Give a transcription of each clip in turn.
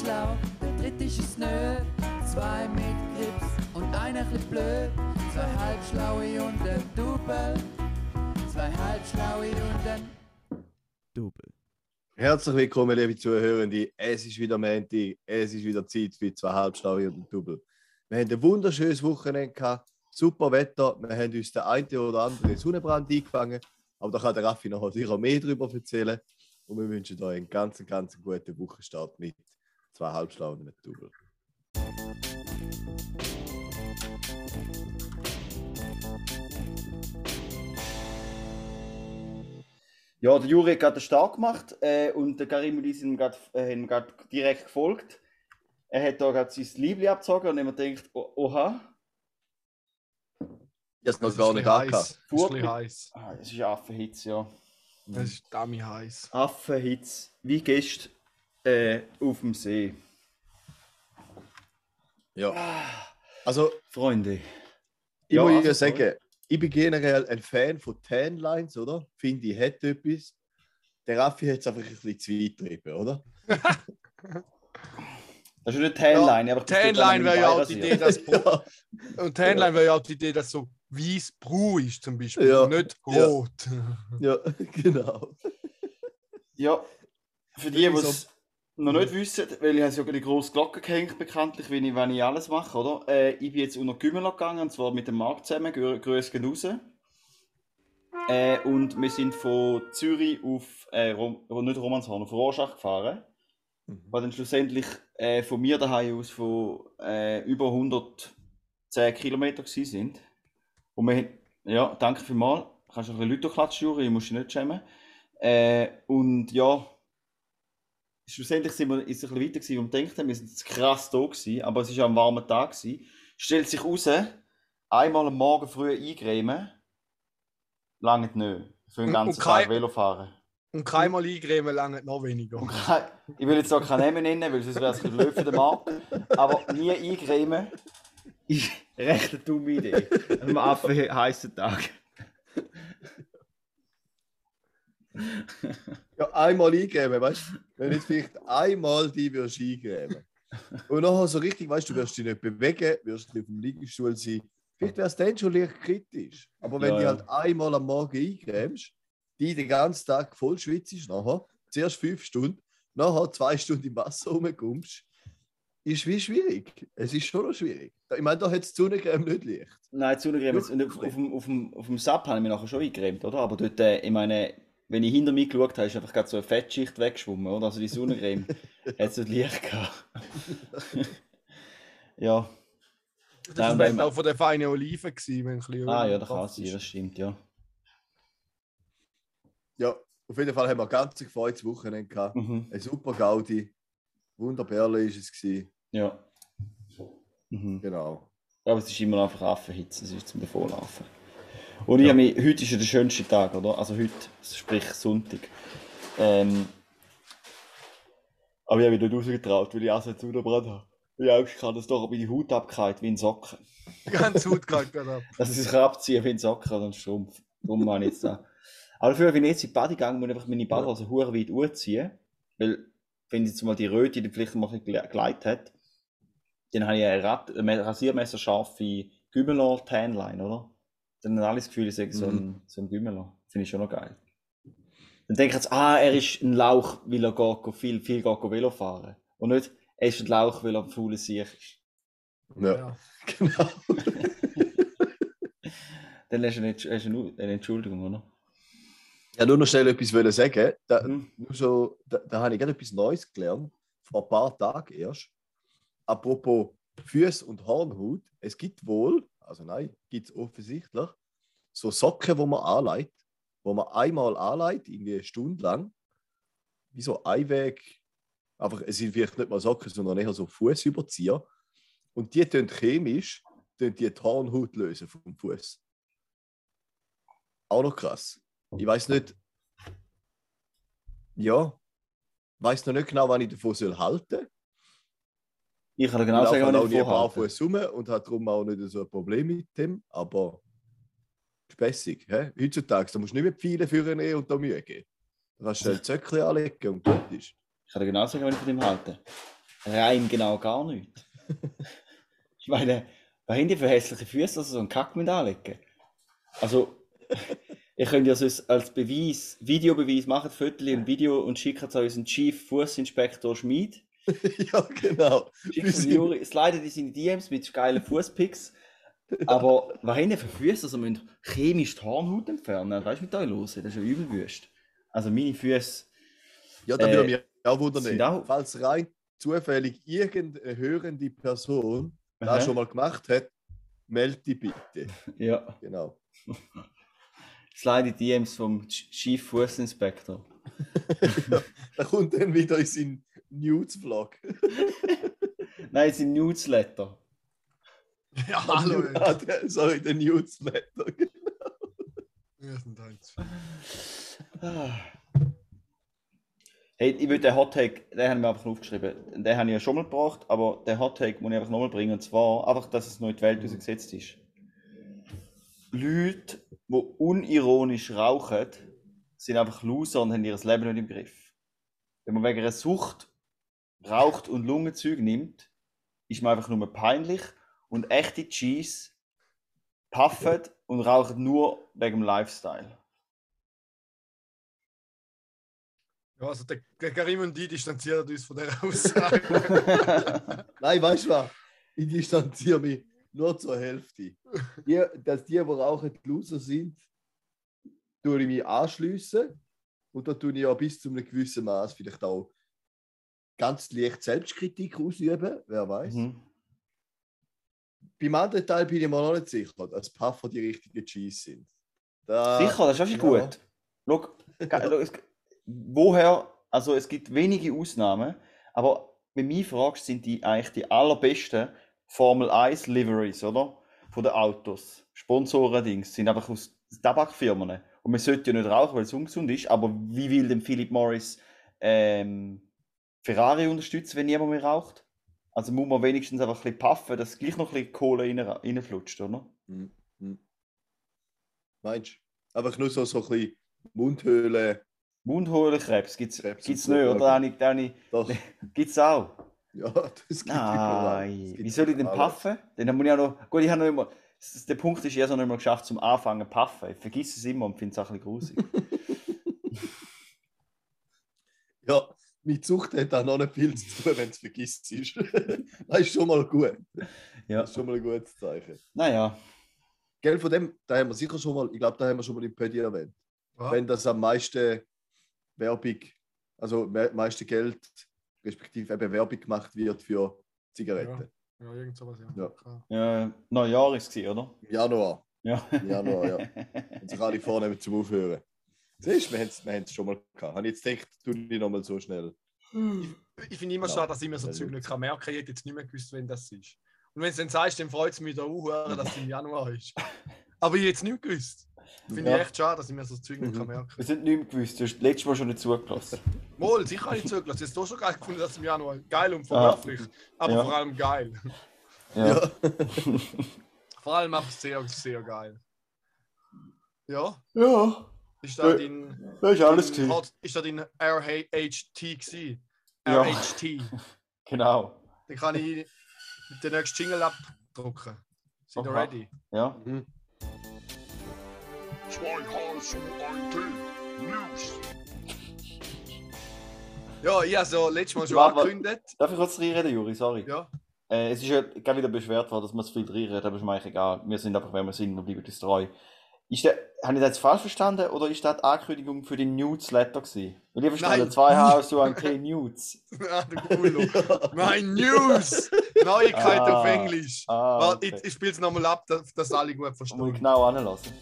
schlau, der dritte ist es nö. Zwei mit Grips und einer bisschen blöd. Zwei halbschlaue und ein Double. Zwei halbschlaue und ein Double. Herzlich willkommen, liebe Zuhörende. Es ist wieder Montag, es ist wieder Zeit für zwei Halbschlaue und ein Double. Wir haben ein wunderschönes Wochenende gehabt, super Wetter. Wir haben uns den einen oder anderen Sonnenbrand eingefangen, aber da kann der Raffi noch sicher mehr darüber erzählen. Und wir wünschen euch einen ganz, ganz guten Wochenstart mit zwei Halbschlauen einem Double. Ja, der Juri hat gerade stark gemacht äh, und der Karim und ich sind gerade äh, direkt gefolgt. Er hat da gerade sein Liebling abgezogen und immer denkt, oh, oha. Jetzt noch Es gar ist nicht heiß. Es ist ein Furcht- bisschen heiß. Ah, es ist Affenhitz, ja. Es ist dummy heiß. Affenhitz, wie gestern äh, auf dem See. Ja. Also, Freunde. ich Ja, muss also, ja sagen, ich bin generell ein Fan von Tanlines, oder? Finde ich, hat etwas. Der Raffi hat es einfach ein bisschen zu weit getrieben, oder? Das ist nicht Tanline, aber tut Tanline wäre ja auch die. Idee, dass Ja, und Tanline wäre ja auch die Idee, dass so weiß Brau ist zum Beispiel, Ja. nicht Ja. rot. ja genau. Ja, für die, die So- es noch nicht wissen, weil ich habe sogar die grosse Glocke gehängt, bekanntlich, wenn ich, wenn ich alles mache, oder? Äh, ich bin jetzt unter Gümmeler gegangen, und zwar mit dem Markt zusammen, Grü- Grüße gehen raus. Äh, und wir sind von Zürich auf, äh, Rom, nicht Romanshorn, auf Rorschach gefahren. Was dann schlussendlich äh, von mir daheim aus von äh, über 110 Kilometer gewesen sind. Und wir, haben- ja, danke vielmals. Kannst du ein bisschen Leute klatschen, Juri, ich muss dich nicht schämen. Äh, und ja, schlussendlich sind wir, ist es ein bisschen weiter gewesen, wir gedacht haben. Wir sind jetzt krass da gewesen, aber es war ja ein warmer Tag. Gewesen. Stellt sich raus, einmal am Morgen früh eingremen, lange nicht. Für den Und- ganzen und kein- Tag Velofahren. Und keinmal eingremen lange noch weniger. Und kein- ich will jetzt auch keinen Namen nennen, weil sonst wäre es ein bisschen blöd für den Markt. Aber nie eingremen ist recht eine dumme Idee. An einem Affen heißen Tag. Ja, einmal eingrämen, weißt du? Wenn jetzt vielleicht einmal die würdest eingrämen. Und nachher so richtig, weißt du, du wirst dich nicht bewegen, wirst nicht auf dem Liegestuhl sein. Vielleicht wäre es dann schon leicht kritisch. Aber wenn Ja, du halt einmal am Morgen eingrämst, die den ganzen Tag voll schwitzt, nachher, zuerst fünf Stunden, nachher zwei Stunden im Wasser rumkommst, ist wie schwierig. Es ist schon noch schwierig. Ich meine, da hat es Sonnencreme nicht leicht. Nein, zugegeben, jetzt- und auf, auf, dem, auf, dem, auf dem Sub habe ich mich nachher schon eingecremt, oder? Aber dort, äh, ich meine, wenn ich hinter mir geschaut habe, ist einfach gerade so eine Fettschicht weggeschwommen, oder? Also die Sonnencreme hat so Licht gehabt. ja. Das war auch von der feinen Oliven, gewesen, wenn ein bisschen Ah ja, das kann sein, ist. das stimmt, ja. Ja, auf jeden Fall haben wir ein ganz gefreutes Wochenende gehabt. Mhm. Ein super Gaudi. Wunderperle ist es gewesen. Ja. Mhm. Genau. Aber es ist immer noch einfach Affenhitze, es ist zum Davonlaufen. Und ich habe mich, heute ist ja der schönste Tag, oder? Also heute, sprich Sonntag. Ähm, aber ich habe mich nicht rausgetraut, weil ich auch so Zuderbrand habe. Ich Angst hatte, dass doch meine Haut abgeht wie ein Socken. Die ganze Haut geht ab. Dass ich sich abziehen wie ein Socken ein Strumpf. Darum mache ich jetzt da. Aber dafür, wenn ich jetzt in die Bade gehe, muss ich einfach meine Badehose hure weit anziehen. Weil, wenn jetzt mal die Röte dann vielleicht mal geleitet hat, dann habe ich ein, Rad, Rasiermesser scharfe Gümmeler Tanline, oder? Dann haben alle das Gefühl, ich sage so ein, so ein Gümmeler. Finde ich schon noch geil. Dann denke ich jetzt, ah, er ist ein Lauch, weil er geht, viel, viel geht Velo fahren. Und nicht, er ist ein Lauch, weil er ein fauler Sieg ist. Ja, Ja. genau. Dann hast du eine, hast du eine, eine Entschuldigung, oder? Ja, nur noch schnell etwas wollen sagen. Da, Mhm. nur so, da, da habe ich gerade etwas Neues gelernt. Vor ein paar Tagen erst. Apropos Füße und Hornhaut. Es gibt wohl, also nein, gibt es offensichtlich, so Socken, wo man anlegt, wo man einmal anlegt, irgendwie eine Stunde lang, wie so Einweg, einfach, es sind vielleicht nicht mal Socken, sondern eher so Fußüberzieher. Und die tun chemisch tun die, die Hornhaut lösen vom Fuß. Auch noch krass. Ich weiß nicht. Ja. weiß noch nicht genau, wann ich davon halten soll. Ich kann genau sagen, halt was auch ich nie vorhabe. barfuß rum und habe darum auch nicht so ein Problem mit dem. Aber spässig. Hä? Heutzutage, da musst du nicht mehr viele führen eh und da Mühe geben. Du kannst schnell Zöckchen anlegen und gut ist. Ich kann genau sagen, was ich von dem halte. rein genau gar nicht. ich meine, was haben die für hässliche Füße, dass sie so einen Kack mit anlegen? Also, ich könnte ja sonst als Beweis, Videobeweis machen, Fotos und Video und schicken es an unseren Chief Fußinspektor Schmid. ja, genau. Juri, sliden die seine DMs mit geilen Fußpics. Aber was haben die für Füße? Also, müssen chemisch die Hornhaut entfernen. Weißt du, mit euch los? Das ist ja übel wüst. Also, meine Füße. Ja, da Äh, würde mich auch wundern, auch- falls rein zufällig irgendeine hörende Person Aha. das schon mal gemacht hat, melde dich bitte. Ja. Genau. Slide die DMs vom Ch- Chief Fußinspektor. Da kommt dann wieder in seinen News-Vlog. Nein, es sind Newsletter. Ja, hallo. Ah, der- Sorry, der Newsletter. Wir sind eins. Ah. Hey, ich will den Hottake, den haben wir einfach aufgeschrieben. Den habe ich ja schon mal gebracht, aber den Hottake muss ich einfach nochmal bringen. Und zwar einfach, dass es noch in die Welt rausgesetzt ist. Leute, die unironisch rauchen, sind einfach Loser und haben ihr Leben nicht im Griff. Wenn man wegen einer Sucht raucht und Lungenzeug nimmt, ist man einfach nur peinlich und echte Cheese puffen und rauchen nur wegen dem Lifestyle. Ja, also der, der Karim und die distanzieren uns von der Aussage. Nein, weißt du was? Ich distanziere mich nur zur Hälfte. Die, dass die, die rauchen, die Loser sind, tue ich mich anschliessen. Und da tue ich ja bis zu einem gewissen Maß vielleicht auch ganz leicht Selbstkritik ausüben, wer weiß. Mhm. Beim anderen Teil bin ich mir noch nicht sicher, dass Puffer die richtigen Cheese sind. Da, Sicher, das ist ja. gut. Schau, woher, also es gibt wenige Ausnahmen, aber wenn mich fragst, sind die eigentlich die allerbesten Formel 1 Liveries, oder? Von den Autos. Sponsoren-Dings sind einfach aus Tabakfirmen. Und man sollte ja nicht rauchen, weil es ungesund ist, aber wie will denn Philip Morris ähm, Ferrari unterstützen, wenn niemand mehr raucht? Also muss man wenigstens einfach ein bisschen puffen, dass gleich noch ein bisschen Kohle rein, reinflutscht, oder? Hm, hm. Meinst du? Einfach nur so, so ein bisschen Mundhöhle. Mundhöhlenkrebs gibt es nicht, oder? ich, Doch, Gibt es auch? ja, das gibt überall. Nein. Wie soll ich denn puffen? Dann muss ich auch noch. Gut, ich habe noch immer. Der Punkt ist, ich habe es noch nicht mal geschafft zum Anfangen zu puffen. Ich vergesse es immer und finde es auch ein bisschen grusig. Ja, mit Zucht hat auch noch nicht viel zu tun, wenn es vergisst ist. das ist schon mal gut. ja. Das ist schon mal ein gutes Zeichen. Naja. Gell, von dem, da haben wir sicher schon mal, ich glaube, da haben wir schon mal im Pödi erwähnt. Ja. Wenn das am meisten Werbung, also me meiste Geld, respektive eben Werbung gemacht wird für Zigaretten. Ja, irgend sowas, ja. Ja. Ja, Neujahr ist es, oder? Im Januar. Ja. Im Januar, ja. Und sich alle vornehmen zum Aufhören. Siehst du, wir haben es schon mal gehabt. Habe ich jetzt gedacht, tu ich noch mal so schnell. Ich finde immer Ja. schade, dass ich mir so Ja, Zeug gut. nicht kann merken kann. Ich hätte jetzt nicht mehr gewusst, wenn das ist. Und wenn du dann sagst, dann freut es mich da auch, dass es im Januar ist. Aber ich hätte es nicht gewusst. Finde Ja. ich echt schade, dass ich mir so Zeug nicht Mhm. kann merken Wir sind nicht mehr gewusst. Du hast letztes Mal schon nicht zugelassen. kann. Wohl, sicher habe ich zugelassen. Ich habe es doch schon geil gefunden, dass es im Januar geil und verwerflich. Aber Ja. vor allem geil. Ja. Vor allem einfach sehr, sehr geil. Ja, Ja. Ist da Ja, dein. Das ist alles dein gewesen. Hot- Ist da dein RHT gewesen? Ja. RHT. Genau. Dann kann ich den nächsten Jingle abdrucken. Sind ihr Aha. ready? Ja. Mhm. Zwei Hals und ein Tee. News. Ja, ich habe so letztes Mal schon Warte, angekündigt. Darf ich kurz reinreden, Juri? Sorry. Ja. Äh, es ist ja gerade wieder beschwert worden, dass wir zu viel reinreden, aber ist mir eigentlich egal. Wir sind einfach, wer wir sind, wir bleiben uns treu. Ist der, habe ich das jetzt falsch verstanden oder ist das die Ankündigung für den Newsletter gewesen? Weil ich verstanden, Nein. zwei Haus so ein T News. Mein News! Neuigkeit Ah. auf Englisch. Ah, Warte, okay. ich, ich spiele es nochmal ab, dass, dass alle gut Muss ich verstehen. genau anlassen.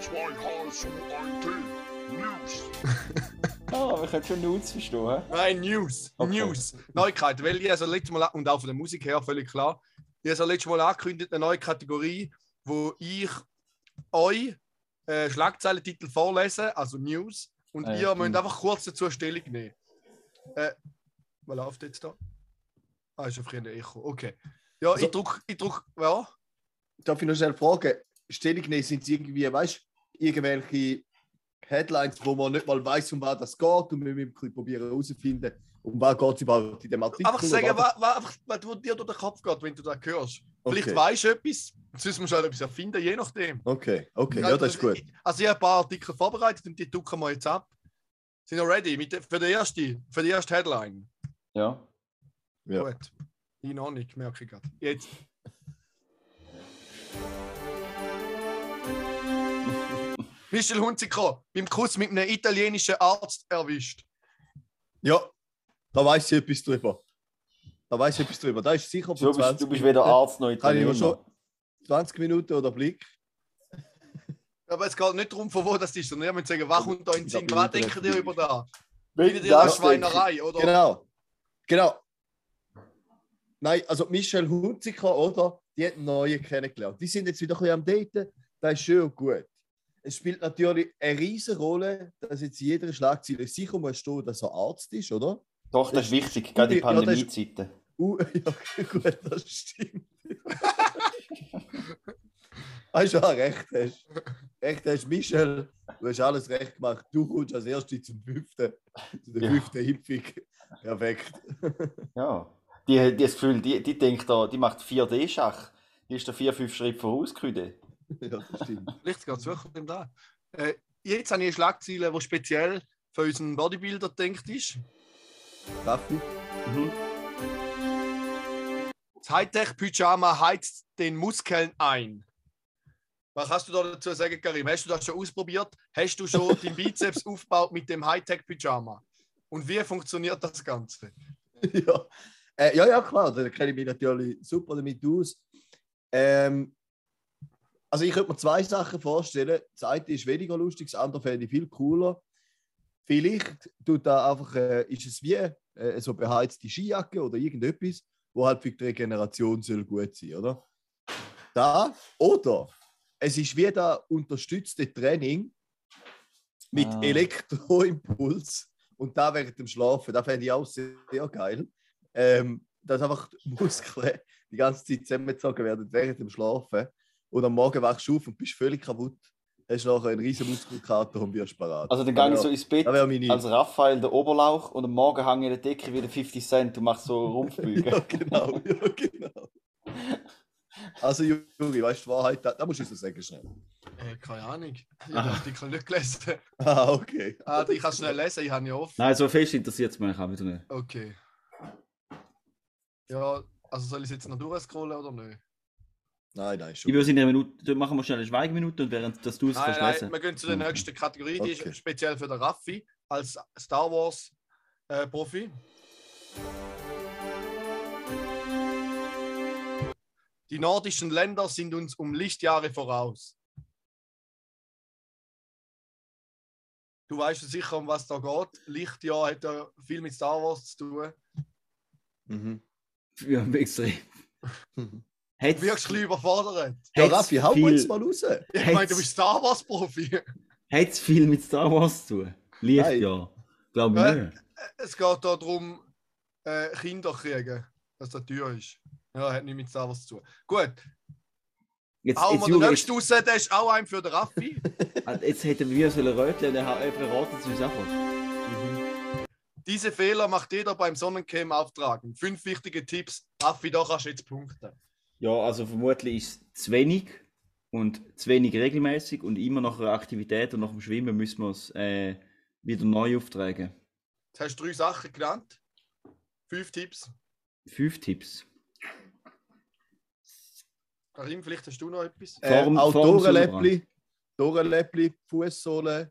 Zwei Hals und ein Tee. News. Ah, wir können schon News verstehen. Nein, News. Okay. News. Neuigkeit. Weil ich also letztes Mal, und auch von der Musik her, völlig klar, ich habe also letztes Mal angekündigt, eine neue Kategorie, wo ich euch äh, Schlagzeilentitel vorlese, also News, und ja, ihr müsst einfach kurz dazu Stellung nehmen. Äh, was läuft jetzt da? Ah, ist einfach ein Echo. Okay. Ja, Also- ich druck, ich druck, ja. Darf ich noch schnell fragen? Stellung nehmen, sind es irgendwie, weißt du, irgendwelche Headlines, wo man nicht mal weiß, um was das geht und wir müssen ein bisschen probieren herauszufinden, um was geht es überhaupt in dem Artikel. Einfach sagen, was, was, einfach, was was dir durch den Kopf geht, wenn du das hörst. Vielleicht Okay. weißt du etwas, sonst musst du halt etwas erfinden, je nachdem. Okay, okay, ja, das ist gut. Also ich habe ein paar Artikel vorbereitet und die drucken wir jetzt ab. Sind wir ready mit für, die erste, für die erste Headline? Ja. Ja. Gut. Ich noch nicht, merke ich gerade. Jetzt. Michel Hunziker beim Kuss mit einem italienischen Arzt erwischt. Ja, da weiß ich etwas drüber. Da weiß ich etwas drüber. Da ist sicher Du vor bist, 20 du bist weder Arzt noch Kann Italiener. schon 20 Minuten oder Blick. Aber es geht nicht darum, von wo das ist, sondern ich muss sagen, was kommt da in den Sinn? Was denkt Internet ihr über da? Findet ihr das Schweinerei, oder? Genau. Genau. Nein, also Michelle Hunziker, oder? Die hat neue kennengelernt. Die sind jetzt wieder ein bisschen am Daten. Das ist schön und gut. Es spielt natürlich eine riesige Rolle, dass jetzt in jeder Schlagzeile sicher muss stehen, dass er Arzt ist, oder? Doch, das ist wichtig, gerade in Pandemiezeiten. Uh, ja, gut, das stimmt. Hast du auch recht, hast. Recht hast, Michel. Du hast alles recht gemacht. Du kommst als Erste zum fünften, zu der Ja. fünften Impfung. Perfekt. Ja. Die, die hat das Gefühl, die, die denkt da, die macht 4D-Schach. Die ist da vier, fünf Schritte voraus. Küde. ja, das stimmt. Vielleicht geht es wirklich da. Äh, jetzt habe ich eine Schlagzeile, die speziell für unseren Bodybuilder denkt ist. Raffi? Mhm. Das Hightech-Pyjama heizt den Muskeln ein. Was hast du da dazu sagen, Karim? Hast du das schon ausprobiert? Hast du schon den Bizeps aufgebaut mit dem Hightech-Pyjama? Und wie funktioniert das Ganze? ja. Äh, ja, ja, klar, da kenne ich mich natürlich super damit aus. Ähm, also ich könnte mir zwei Sachen vorstellen. Das eine ist weniger lustig, das andere fände ich viel cooler. Vielleicht tut da einfach, äh, ist es wie äh, so beheizte Skijacke oder irgendetwas, wo halt für die Regeneration soll gut sein, oder? Da, oder es ist wie da unterstützte Training mit Ah. Elektroimpuls und da während dem Schlafen. Das fände ich auch sehr, sehr geil. Ähm, dass einfach die Muskeln die ganze Zeit zusammengezogen werden während dem Schlafen und am Morgen wachst du auf und bist völlig kaputt. Hast nachher einen riesen Muskelkater und wirst parat. Also dann gehe ich so ins Bett meine als Raphael der Oberlauch und am Morgen hänge ich in der Decke wie der 50 Cent und mache so Rumpfbüge. Ja, genau, ja, genau. Also, Juri, weißt du, die Wahrheit, da, da musst du so sagen schnell. Äh, keine Ahnung. Ich habe den Artikel nicht gelesen. Ah, okay. Ah, ich kann schnell lesen, ich habe ja offen. Nein, so fest interessiert es mich auch wieder nicht. Okay. Ja, also soll ich es jetzt noch durchscrollen oder nicht? Nein, nein, Ich schon. würde in einer Minute, dann machen wir schnell eine Schweigeminute und während dass du es Nein, nein, wir gehen zu der nächsten Kategorie, die Okay. ist speziell für den Raffi als Star Wars äh, Profi. Die nordischen Länder sind uns um Lichtjahre voraus. Du weißt ja sicher, um was da geht. Lichtjahr hat ja viel mit Star Wars zu tun. Mhm. Ja, extrem. Hat's, Du wirkst ein bisschen überfordert. Ja, Raffi, hau viel- jetzt mal raus. Ich meine, du bist Star Wars Profi. Hat's viel mit Star Wars zu tun? Nein. ja. Glaube Ja. ich nicht. Es geht da darum, äh, Kinder kriegen, dass das teuer ist. Ja, hat nichts mit Star Wars zu tun. Gut, Jetzt, hauen jetzt, wir den nächsten raus, der ist auch ein für den Raffi. jetzt, jetzt hätten wir sollen röteln und er hat verraten es uns einfach. Diese Fehler macht jeder beim Sonnencam auftragen. Fünf wichtige Tipps. Raffi, da kannst du jetzt punkten. Ja, also vermutlich ist es zu wenig und zu wenig regelmäßig und immer nach einer Aktivität und nach dem Schwimmen müssen wir es äh, wieder neu auftragen. Jetzt hast du drei Sachen genannt. Fünf Tipps. Fünf Tipps. Karim, vielleicht hast du noch etwas. Äh, Form- auch Dorenläppli, Dorenläppli, Fußsohle,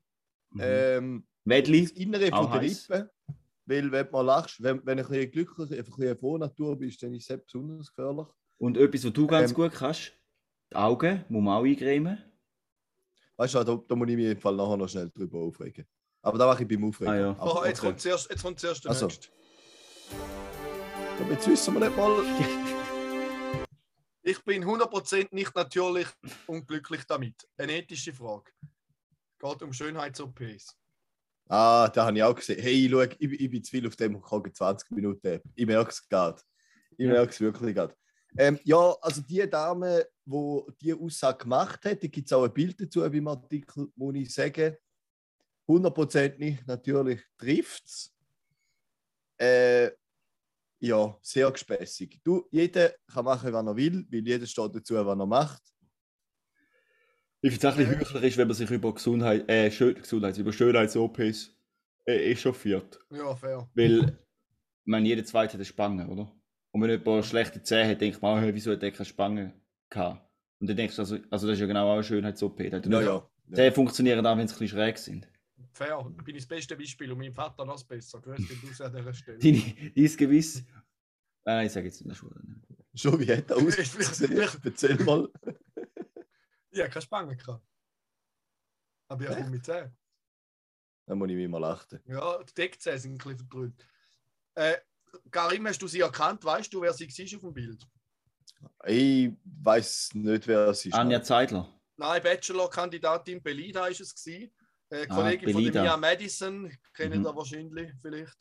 Mhm. ähm, Wedli, das Innere auch von der heiß. Rippe. Weil, wenn du mal lachst, wenn, wenn du ein bisschen glücklich, einfach ein bisschen Frohnatur bist, dann ist es sehr besonders gefährlich. Und etwas, was du ganz Ähm, gut kannst, die Augen muss man auch eincremen. Weißt du, da, da muss ich mich im Fall nachher noch schnell drüber aufregen. Aber da mache ich beim Aufregen. Ah, ja. Aber Oh, jetzt, okay. kommt zuerst, jetzt kommt zuerst der Also. nächste. Jetzt wissen wir nicht mal. Ich bin 100% nicht natürlich und glücklich damit. Eine ethische Frage. Geht um Schönheits-OPs. Ah, da habe ich auch gesehen. Hey, schau, ich, ich bin zu viel auf dem Kogen 20 Minuten. Ich merke es gerade. Ich Ja. merke es wirklich gerade. Ähm, ja, also die Dame, die diese Aussage gemacht hat, da gibt es auch ein Bild dazu beim Artikel, muss ich sagen. hundertprozentig natürlich trifft es. Äh, ja, sehr gespässig. Du, jeder kann machen, was er will, weil jeder steht dazu, was er macht. Ich finde es ein bisschen heuchlerisch, wenn man sich über Gesundheit, äh, Schön Gesundheit, über Schönheits-OPs äh, echauffiert. Ja, fair. Weil, ich meine, jeder zweite hat eine Spange, oder? Und wenn jemand schlechte Zähne hat, denkt man, oh, wieso hat der keine Spange gehabt? Und dann denkst du, also, also das ist ja genau auch eine Schönheits-OP. Er Ja, ja. Die Zähne funktionieren auch, wenn sie ein bisschen schräg sind. Fair. Ich bin das beste Beispiel und mein Vater noch das besser. Grüß dich aus an dieser Stelle. Deine, dein Gewiss. Nein, ich sage jetzt in der Schule. Schon, wie hat er ausgesehen? Erzähl mal. Ich habe keine Spange gehabt. Aber ich habe mit 10. Dann muss ich mich mal achten. Ja, die Deckzähne sind ein bisschen verbrüllt. Äh, Karim, hast du sie erkannt? Weißt du, wer sie war auf dem Bild? Ich weiß nicht, wer es ist. Anja Zeidler. Nein, Bachelor-Kandidatin Belida war es. Gewesen. Äh, Ah, Kollegin von der. Mia Madison, kennen Mhm. da wahrscheinlich vielleicht.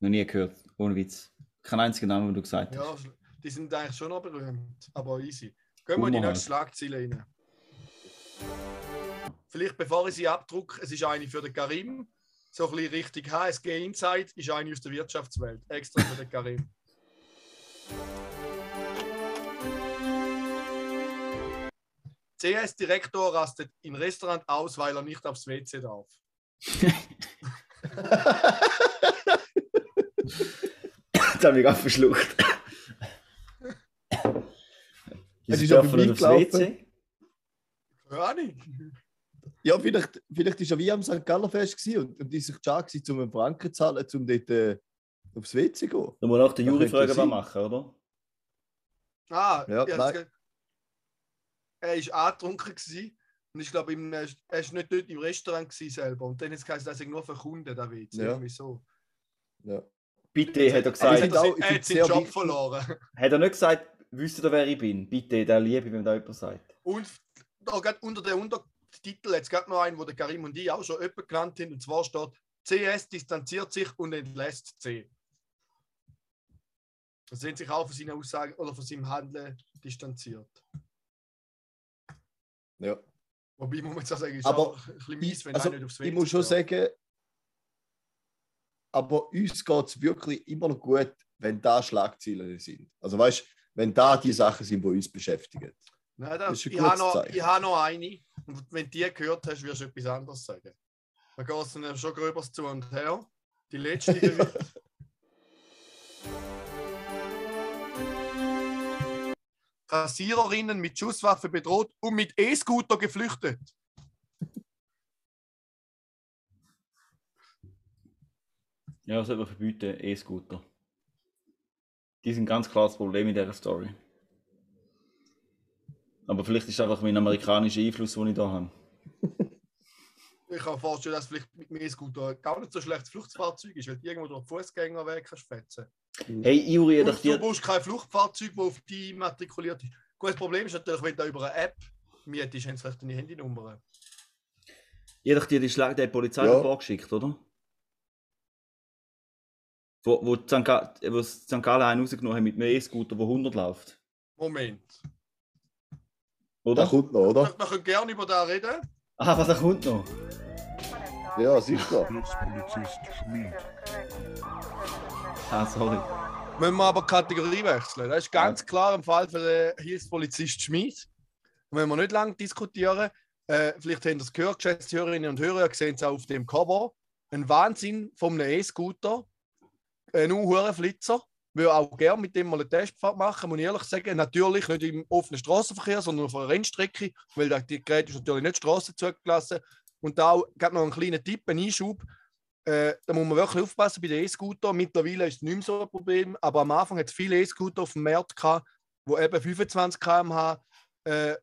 Noch nie gehört. Ohne Witz. Kein einziger Name, den du gesagt Ja, hast. die sind eigentlich schon noch berühmt, aber easy. Gehen wir in die nächste Schlagzeile rein. Vielleicht bevor ich sie abdrucke, es ist eine für den Karim. So ein bisschen richtig HSG Insight ist eine aus der Wirtschaftswelt. Extra für den Karim. CS-Direktor rastet im Restaurant aus, weil er nicht aufs WC darf. Jetzt habe ich gerade verschluckt. Es Wieso ist nicht aufs vorbeigelaufen. WC? Keine Ahnung. Ja, vielleicht, vielleicht ist er wie am St. Galler Fest und, und die sich schade gewesen, um einen Franken zu zahlen, um dort äh, aufs WC zu gehen. Da muss auch der Ja, Juri fragen, was machen, oder? Ah, Ja, ge- er war angetrunken gewesen. und ich glaube, er war nicht dort im Restaurant selber. Und dann hat es geheißen, das ist nur für Kunden, der WC. Ja. Irgendwie so. Ja. Bitte, hat er gesagt. ich finde auch- er hat seinen Job wichtig- verloren. Hat er nicht gesagt, wisst ihr, wer ich bin? Bitte, der liebe, wenn da jemand sagt. Und da gerade unter dem Untertitel jetzt gerade noch einen, wo der Karim und ich auch schon jemand genannt haben. Und zwar steht: CS distanziert sich und entlässt C. Das sind sich auch von seinen Aussagen oder von seinem Handeln distanziert. Ja. Wobei, muss man jetzt auch sagen, ist Aber auch ein bisschen mies, wenn also, nicht aufs ich muss schon sagen, aber uns geht es wirklich immer noch gut, wenn da Schlagzeilen sind. Also weißt wenn da die Sachen sind, die uns beschäftigen. Nein, da, Das ich habe noch, ich habe noch eine. Und wenn du die gehört hast, wirst du etwas anderes sagen. Da geht es dann schon gröber zu und her. Die letzte damit. Kassiererinnen mit Schusswaffe bedroht und mit E-Scooter geflüchtet. Ja, das sollte man verbieten, E-Scooter. Die sind ganz klar das Problem in dieser Story. Aber vielleicht ist es einfach mein amerikanischer Einfluss, den ich da habe. Ich kann mir vorstellen, dass vielleicht mit dem E-Scooter gar nicht so schlechtes Fluchtfahrzeug ist, weil du irgendwo durch den Fußgängerweg kannst fetzen. Hey, Juri, du dir. brauchst kein Flugfahrzeug, das auf dich immatrikuliert ist. Gut, das Problem ist natürlich, wenn du über eine App mietest, haben sie vielleicht deine Handynummer. Ich habe dir die Schlag der Polizei Ja. vorgeschickt, oder? Wo, wo, die St. Gallen einen rausgenommen haben mit einem E-Scooter, der 100 läuft. Moment. Oder? Da kommt noch, oder? wir können gerne über das reden. Ah, was da kommt noch? Ja, sicher. Hilfspolizist Schmid. Ah, sorry. Müssen wir aber die Kategorie wechseln. Das ist ganz klar im Fall für den Hilfspolizist Schmid. Und wenn wir nicht lange diskutieren, äh, vielleicht haben das gehört, Geschäftshörerinnen und Hörer, sehen es auch auf dem Cover. Ein Wahnsinn von einem E-Scooter. Ein Flitzer. Will auch gerne mit dem mal eine Testfahrt machen, muss ich ehrlich sagen. Natürlich nicht im offenen Straßenverkehr, sondern auf einer Rennstrecke, weil das Gerät ist natürlich nicht Straße zugelassen. Und da gerade noch einen kleinen Tipp, einen Einschub. Äh, da muss man wirklich aufpassen bei den E-Scooter. Mittlerweile ist es nicht mehr so ein Problem, aber am Anfang hat es viele E-Scooter auf dem Markt gehabt, die eben 25 km/h äh,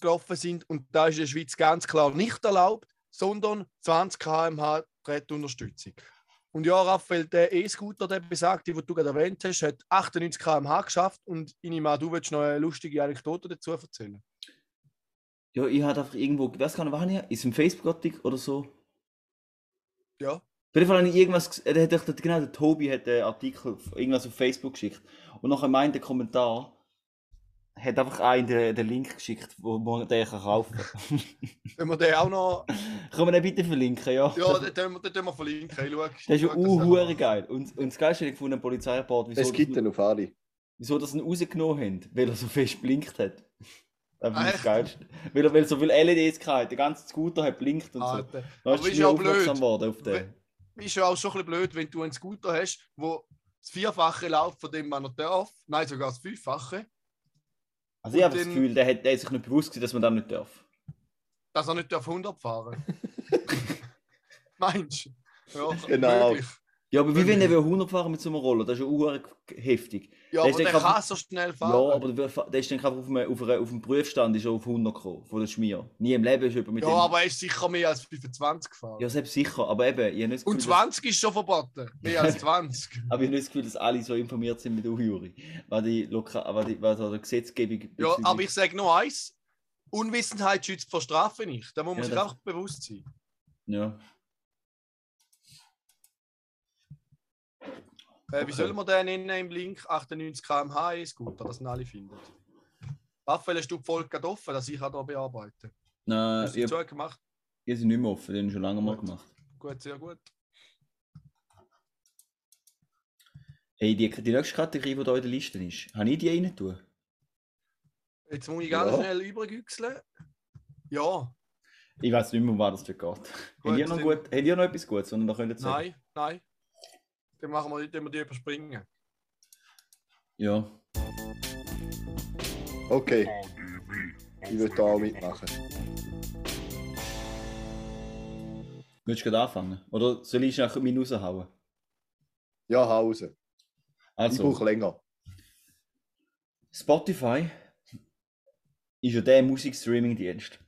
gelaufen sind. Und da ist in der Schweiz ganz klar nicht erlaubt, sondern 20 km/h Trettunterstützung. Und ja, Raphael, der E-Scooter, der besagte, den du gerade erwähnt hast, hat 98 km/h geschafft. Und ich nehme an, du willst noch eine lustige Anekdote dazu erzählen. Ja, ich hatte einfach irgendwo, was kann ich, ist es im Facebook-Artikel oder so? Ja. Auf jeden Fall habe ich irgendwas, der hat genau, der Tobi hat den Artikel auf- irgendwas auf Facebook geschickt. Und nachher meint der Kommentar, hat einfach einen den, den Link geschickt, wo man den kann kaufen kann. Wenn wir den auch noch. Kann man den bitte verlinken, ja? Ja, den tun wir, den wir verlinken. Hey, schau, Das ist ja an. geil. Und, und das Geilste ich gefunden am Polizeirapport, wieso, Es gibt den auf alle. wieso das ihn rausgenommen haben, weil er so fest blinkt hat. Das Ah, ist das? Geilste. Weil er weil er so viele LEDs hatte, der ganze Scooter hat blinkt und so. Alter. Dann Aber ist blöd. aufmerksam worden auf den. Ist ja auch schon ein bisschen blöd, wenn du einen Scooter hast, wo das Vierfache läuft, von dem man noch darf. Nein, sogar das Fünffache. Also ich habe das Gefühl, der hat, der hat sich nicht bewusst gewesen, dass man das nicht darf. Dass er nicht auf 100 fahren Meinst du? Ja, Genau. möglich. Ja, aber wie wenn er 100 fahren mit so einem Roller, das ist ja heftig. Ja, Der aber der kann so schnell Ja, fahren. aber der, der ist dann einfach auf einem, auf, einer, auf einem Prüfstand ist er auf 100 gekommen, von der Schmier. Nie im Leben ist jemand mit Ja, dem... aber er ist sicher mehr als 25 gefahren. Ja, selbst sicher, aber eben, ich nicht das Und Gefühl, dass- 20 ist schon verboten. Mehr als 20. Aber ich habe nicht das Gefühl, dass alle so informiert sind mit Ujuri. Was die, Loka was die, was die Gesetzgebung. Ja, aber ich sage nur eins: Unwissenheit schützt vor Strafe nicht. Da muss man Ja, sich das- einfach bewusst sein. Ja. Äh, wie sollen wir den nennen im Link? 98 km/h E-Scooter, dass ihn alle finden. Raphael, hast du die Folge gerade offen, dass ich hier bearbeiten Nein, Hast ich, du gemacht? ich sind nicht mehr offen, den habe ich schon lange mal Gut. gemacht. Gut, sehr gut. Hey, die, die nächste Kategorie, die hier in der Liste ist, habe ich die rein tun? Jetzt muss ich ganz Ja. schnell übergüchseln. Ja, Ich weiß nicht mehr, um was das geht. Habt ihr noch, gut, habt ihr noch etwas Gutes, was ihr noch sagen? nein, nein. Dann machen wir, dann wir die überspringen. Ja. Okay, ich will da auch mitmachen. Willst du gerade anfangen? Oder soll ich nach mir raushauen? Ja, Hause. Ich Also, brauche länger. Spotify ist ja der Musikstreaming-Dienst.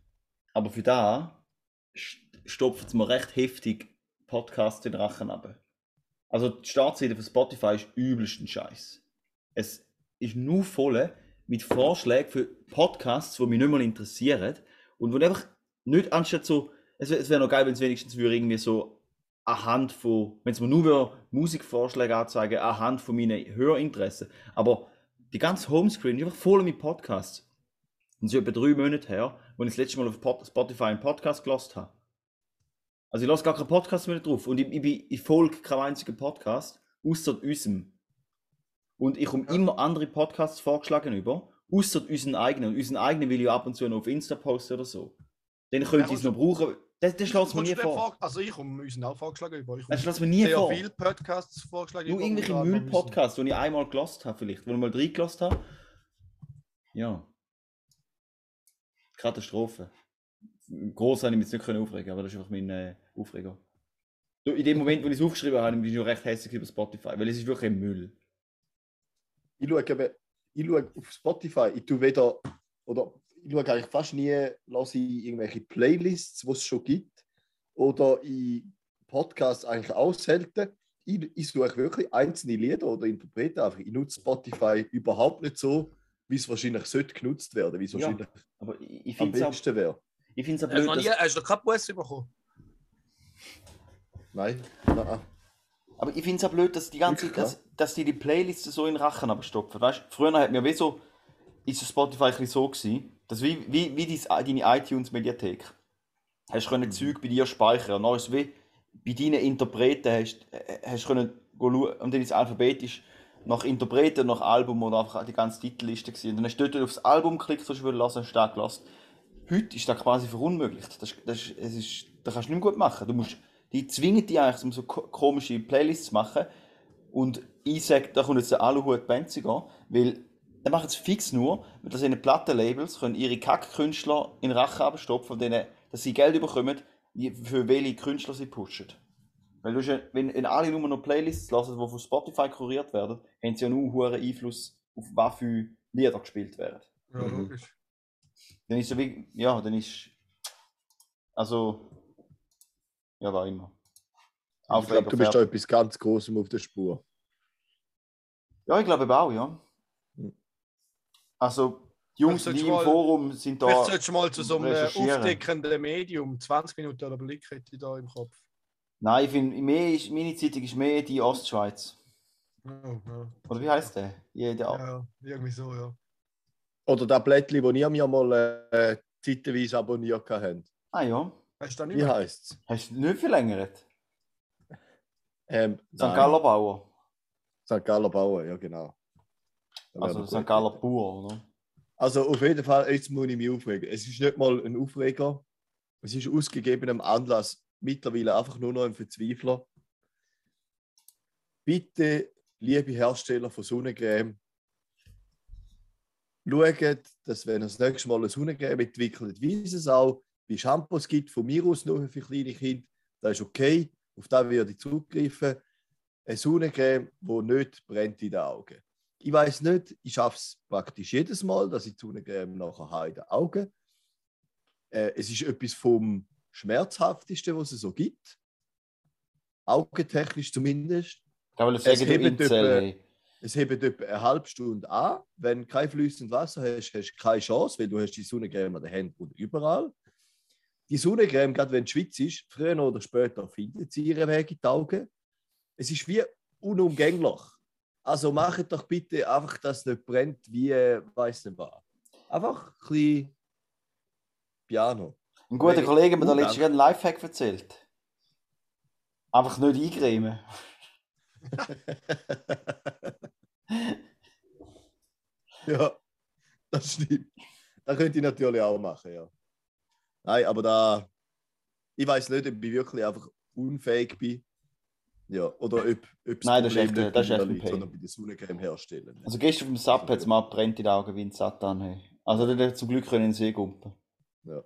Aber für da stopft es mir recht heftig Podcasts in den Rachen ab. Also die Startseite von Spotify ist übelst ein Scheiß. Es ist nur voll mit Vorschlägen für Podcasts, die mich nicht mal interessieren und wo einfach nicht anstatt so, es wäre wär noch geil, wenn es wenigstens würde irgendwie so anhand von, wenn es mir nur Musikvorschläge anzeigen, anhand von meinen Hörinteressen. Aber die ganze Homescreen ist einfach voll mit Podcasts. Und es ist etwa drei Monate her, als ich das letzte Mal auf Spotify einen Podcast gelost habe. Also ich lasse gar keinen Podcast mehr drauf. Und ich, ich, ich folge keinen einzigen Podcast, außer unserem. Und ich komme immer andere Podcasts vorgeschlagen über, außer unseren eigenen. Und unseren eigenen will ich ab und zu noch auf Insta posten oder so. Den könnte ich es noch brauchen. Das, das schlägt mir nie vor. vor? Also ich komme uns auch vorgeschlagen über. Ich Das schlägt mir nie sehr vor. viele Podcasts vorgeschlagen Nur irgendwelche Müll-Podcasts, die ich einmal gelost habe, vielleicht, wo ich mal reingelost habe. Ja. Katastrophe. Groß habe ich mich jetzt nicht aufregen, aber das ist einfach mein äh, Aufreger. In dem Moment, wo ich es aufgeschrieben habe, bin ich noch recht hässlich über Spotify, weil es ist wirklich ein Müll. Ich schaue, eben, ich schaue auf Spotify, ich tue weder, oder ich schaue eigentlich fast nie, lasse ich irgendwelche Playlists, die es schon gibt, oder in Podcasts eigentlich auch selten. Ich, ich suche wirklich einzelne Lieder oder Interpreten einfach. Ich nutze Spotify überhaupt nicht so, wie es wahrscheinlich sollte genutzt werden, wie es Ja, wahrscheinlich Aber ich, ich am finde es besten wäre. ich auch Hast du blöd, noch nie, dass, hast du noch keinen Bus bekommen? Nein, nein. aber ich find's auch blöd, dass die ganze dass, dass die die Playlisten so in Rachen abstopfen. Weißt früher hat mir wie so, ist das Spotify ein so gewesen, dass wie, wie, wie deine iTunes-Mediathek. Hast du können Zeug bei dir speichern. Und dann ist es wie bei deinen Interpreten hast, äh, hast du können schauen, und dann ist es alphabetisch nach Interpreten, nach Album oder einfach die ganze Titelliste gewesen. Und dann hast du dort aufs Album geklickt, was du lassen, hast du gelassen. Heute ist das quasi verunmöglicht. Das, das, es ist, das kannst du nicht mehr gut machen. Du musst, die zwingen dich eigentlich, um so ko- komische Playlists zu machen. Und ich sage, da kommt jetzt der Aluhut Benziger, weil dann machen sie fix nur, dass ihre Plattenlabels können ihre Kackkünstler in den Rachen abstopfen, von denen, dass sie Geld bekommen, für welche Künstler sie pushen. Weil du wenn, wenn alle nur noch Playlists lassen, die von Spotify kuriert werden, haben sie ja nur einen hohen Einfluss auf was für Lieder gespielt werden. Ja, Mhm. logisch. Dann ist so wie, ja, dann ist, also, ja, war immer. Ich glaube, du bist da etwas ganz Großem auf der Spur. Ja, ich glaube auch, ja. Hm. Also, die Jungs, die im mal- Forum sind da. Vielleicht solltest du mal zu so einem aufdeckenden Medium 20 Minuten oder Blick hätte ich da im Kopf. Nein, ich finde, mehr ist, meine Zeitung ist mehr die Ostschweiz. Ja, ja, Oder wie heißt der? Ja, der ja, irgendwie so, ja. Oder das Blättchen, das ihr mir mal äh, zeitweise abonniert habt. Ah ja. Hast du da nicht Wie mehr? heisst es? Hast du nicht verlängert? Ähm, St. nein, Galler Bauer. St. Galler Bauer, ja genau. Da Also St. gut. Galler Bauer, oder? Also auf jeden Fall, jetzt muss ich mich aufregen. Es ist nicht mal ein Aufreger. Es ist ausgegebenem Anlass mittlerweile einfach nur noch ein Verzweifler. Bitte, liebe Hersteller von Sonnencreme, schaut, dass wenn ihr das nächste Mal eine Sonnencreme entwickelt, wie es auch bei Shampoos gibt, von mir aus nur für kleine Kinder, das ist okay, auf das würde ich zugreifen. Eine Sonnencreme, die nicht brennt in den Augen. Ich weiß nicht, ich schaffe es praktisch jedes Mal, dass ich die Sonnencreme nachher habe in den Augen. Äh, es ist etwas vom Schmerzhaftesten, was es so gibt. Augentechnisch zumindest. Es hebt etwa-. Es hebt etwa eine halbe Stunde an. Wenn du kein fließendes Wasser hast, hast du keine Chance, weil du hast die Sonnencreme an den Händen und überall. Die Sonnencreme, gerade wenn es Schweiz ist, früher oder später findet sie ihren Weg in die Augen. Es ist wie unumgänglich. Also macht doch bitte einfach, dass es nicht brennt, wie, äh, weiß nicht was. Einfach ein bisschen Piano. Ein guter Wenn- Kollege hat mir da letztens einen Lifehack erzählt. Einfach nicht eingremen. ja, das stimmt. Das könnte ich natürlich auch machen, ja. Nein, aber da. Ich weiß nicht, ob ich wirklich einfach unfähig bin. Ja, oder ob, ob Nein, das ist echt- nicht das ist echt liegt, sondern bei den Sonnencreme herstellen. Also gestern auf dem Sub hat es mal brennt in den Augen wie ein Satan. Hey. Also der hat zum Glück können in den See gumpen. Ja.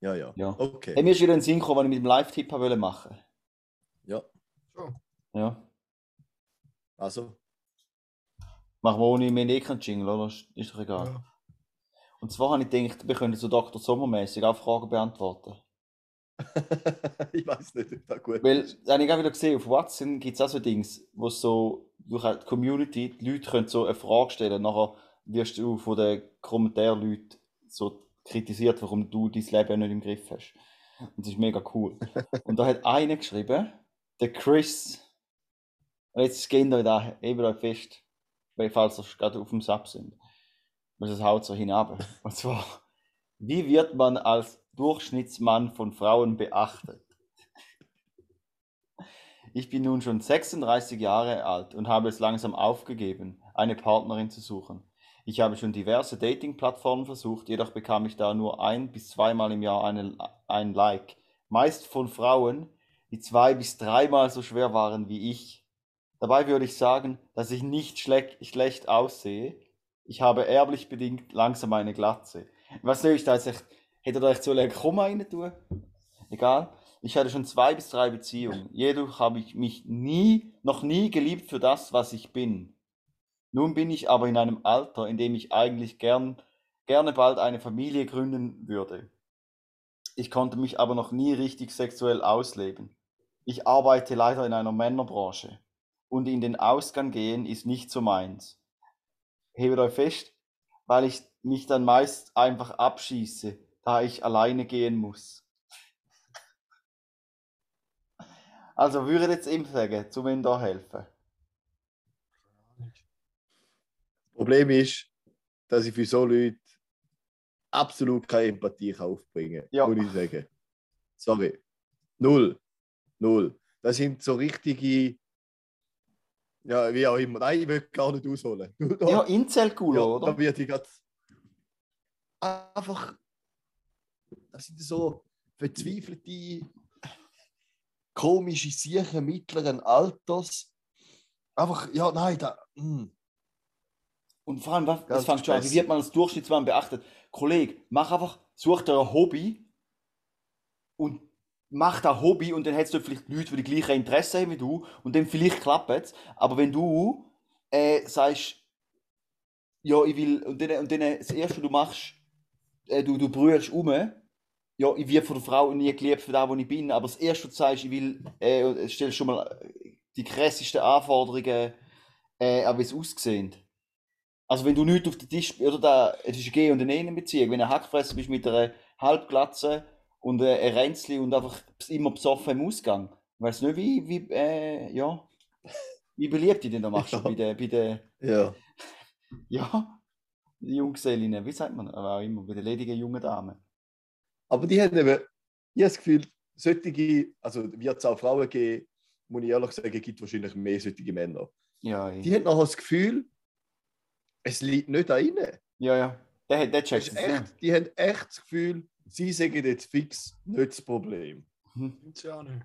Ja, ja. Ja. Okay. Hey, mir ist wieder ein Sinn gekommen, was ich mit dem Live-Tipp wollte machen. Ja, So. Ja. also. Machen wir ohne mehr eh keinen Jingle, oder? Ist- Ist doch egal. Ja. Und zwar habe ich gedacht, wir können so Dr. Sommermäßig auch Fragen beantworten. ich weiß nicht, ob das gut Weil, ist. das habe ich auch wieder gesehen, auf WhatsApp gibt es auch so Dings, wo so durch die Community, die Leute können so eine Frage stellen nachher wirst du von den Kommentarleuten so kritisiert, warum du dein Leben nicht im Griff hast. Und das ist mega cool. und da hat einer geschrieben, der Chris, und jetzt gehen wir da eben euch fest, weil falls ihr gerade auf dem Sub sind, weil es haut so hinab. Und zwar, wie wird man als Durchschnittsmann von Frauen beachtet? Ich bin nun schon 36 Jahre alt und habe es langsam aufgegeben, eine Partnerin zu suchen. Ich habe schon diverse Dating-Plattformen versucht, jedoch bekam ich da nur ein bis zweimal im Jahr eine, ein Like. Meist von Frauen, die zwei bis dreimal so schwer waren wie ich. Dabei würde ich sagen, dass ich nicht schle schlecht aussehe. Ich habe erblich bedingt langsam eine Glatze. Was soll ich da jetzt echt, hätte da echt so ein Komma rein tun? Egal. Ich hatte schon zwei bis drei Beziehungen. Jedoch habe ich mich nie, noch nie geliebt für das, was ich bin. Nun bin ich aber in einem Alter, in dem ich eigentlich gern, gerne bald eine Familie gründen würde. Ich konnte mich aber noch nie richtig sexuell ausleben. Ich arbeite leider in einer Männerbranche und in den Ausgang gehen ist nicht so meins. Hebet euch fest, weil ich mich dann meist einfach abschieße, da ich alleine gehen muss. Also würde jetzt ihm sagen, zu mir da helfen. Problem ist, dass ich für so Leute absolut keine Empathie kann aufbringen Ja. kann, muss ich sagen. Sorry. Null. Null. Das sind so richtige. Ja, wie auch immer. Nein, ich will gar nicht ausholen. Du, da- Ja, Incel-Cooler, ja, oder? Da wird ich grad einfach. Das sind so verzweifelte, komische Siechen mittleren Alters. Einfach, ja, nein, da. mm. Und vor allem, was, das fängt schon an, wie wird man als Durchschnittsmann beachtet? Kollege, mach einfach, such dir ein Hobby und mach da Hobby und dann hättest du vielleicht Leute, die die gleichen Interessen haben wie du und dann vielleicht klappt es. Aber wenn du äh, sagst, ja, ich will, und dann, und dann das Erste, was du machst, äh, du, du brüllst um, ja, ich werde von der Frau nie geliebt für das, wo ich bin, aber das Erste, was du sagst, ich will, äh, stellst schon mal die krassesten Anforderungen, äh, an wie es aussieht. Also wenn du nichts auf den Tisch, oder da, es ist eine G- und eine Innenbeziehung, wenn du ein Hackfresser bist mit einer Halbglatze und äh, ein Ränzli und einfach immer besoffen im Ausgang. Ich weiß nicht, wie, wie, äh, ja, wie beliebt die denn da machst Ja. bei der, bei der, Ja. ja, Junggesellinnen, wie sagt man, aber auch immer, bei den ledigen jungen Damen. Aber die haben eben, ich habe das Gefühl, solche, also wird es auch Frauen geben, muss ich ehrlich sagen, gibt wahrscheinlich mehr solche Männer. Ja, eh. Die haben nachher das Gefühl, es liegt nicht an ihnen. ja, ja. Der, der checkt es, ja. echt, die haben echt das Gefühl, sie sagen jetzt fix nicht das Problem. Gibt's ja auch nicht.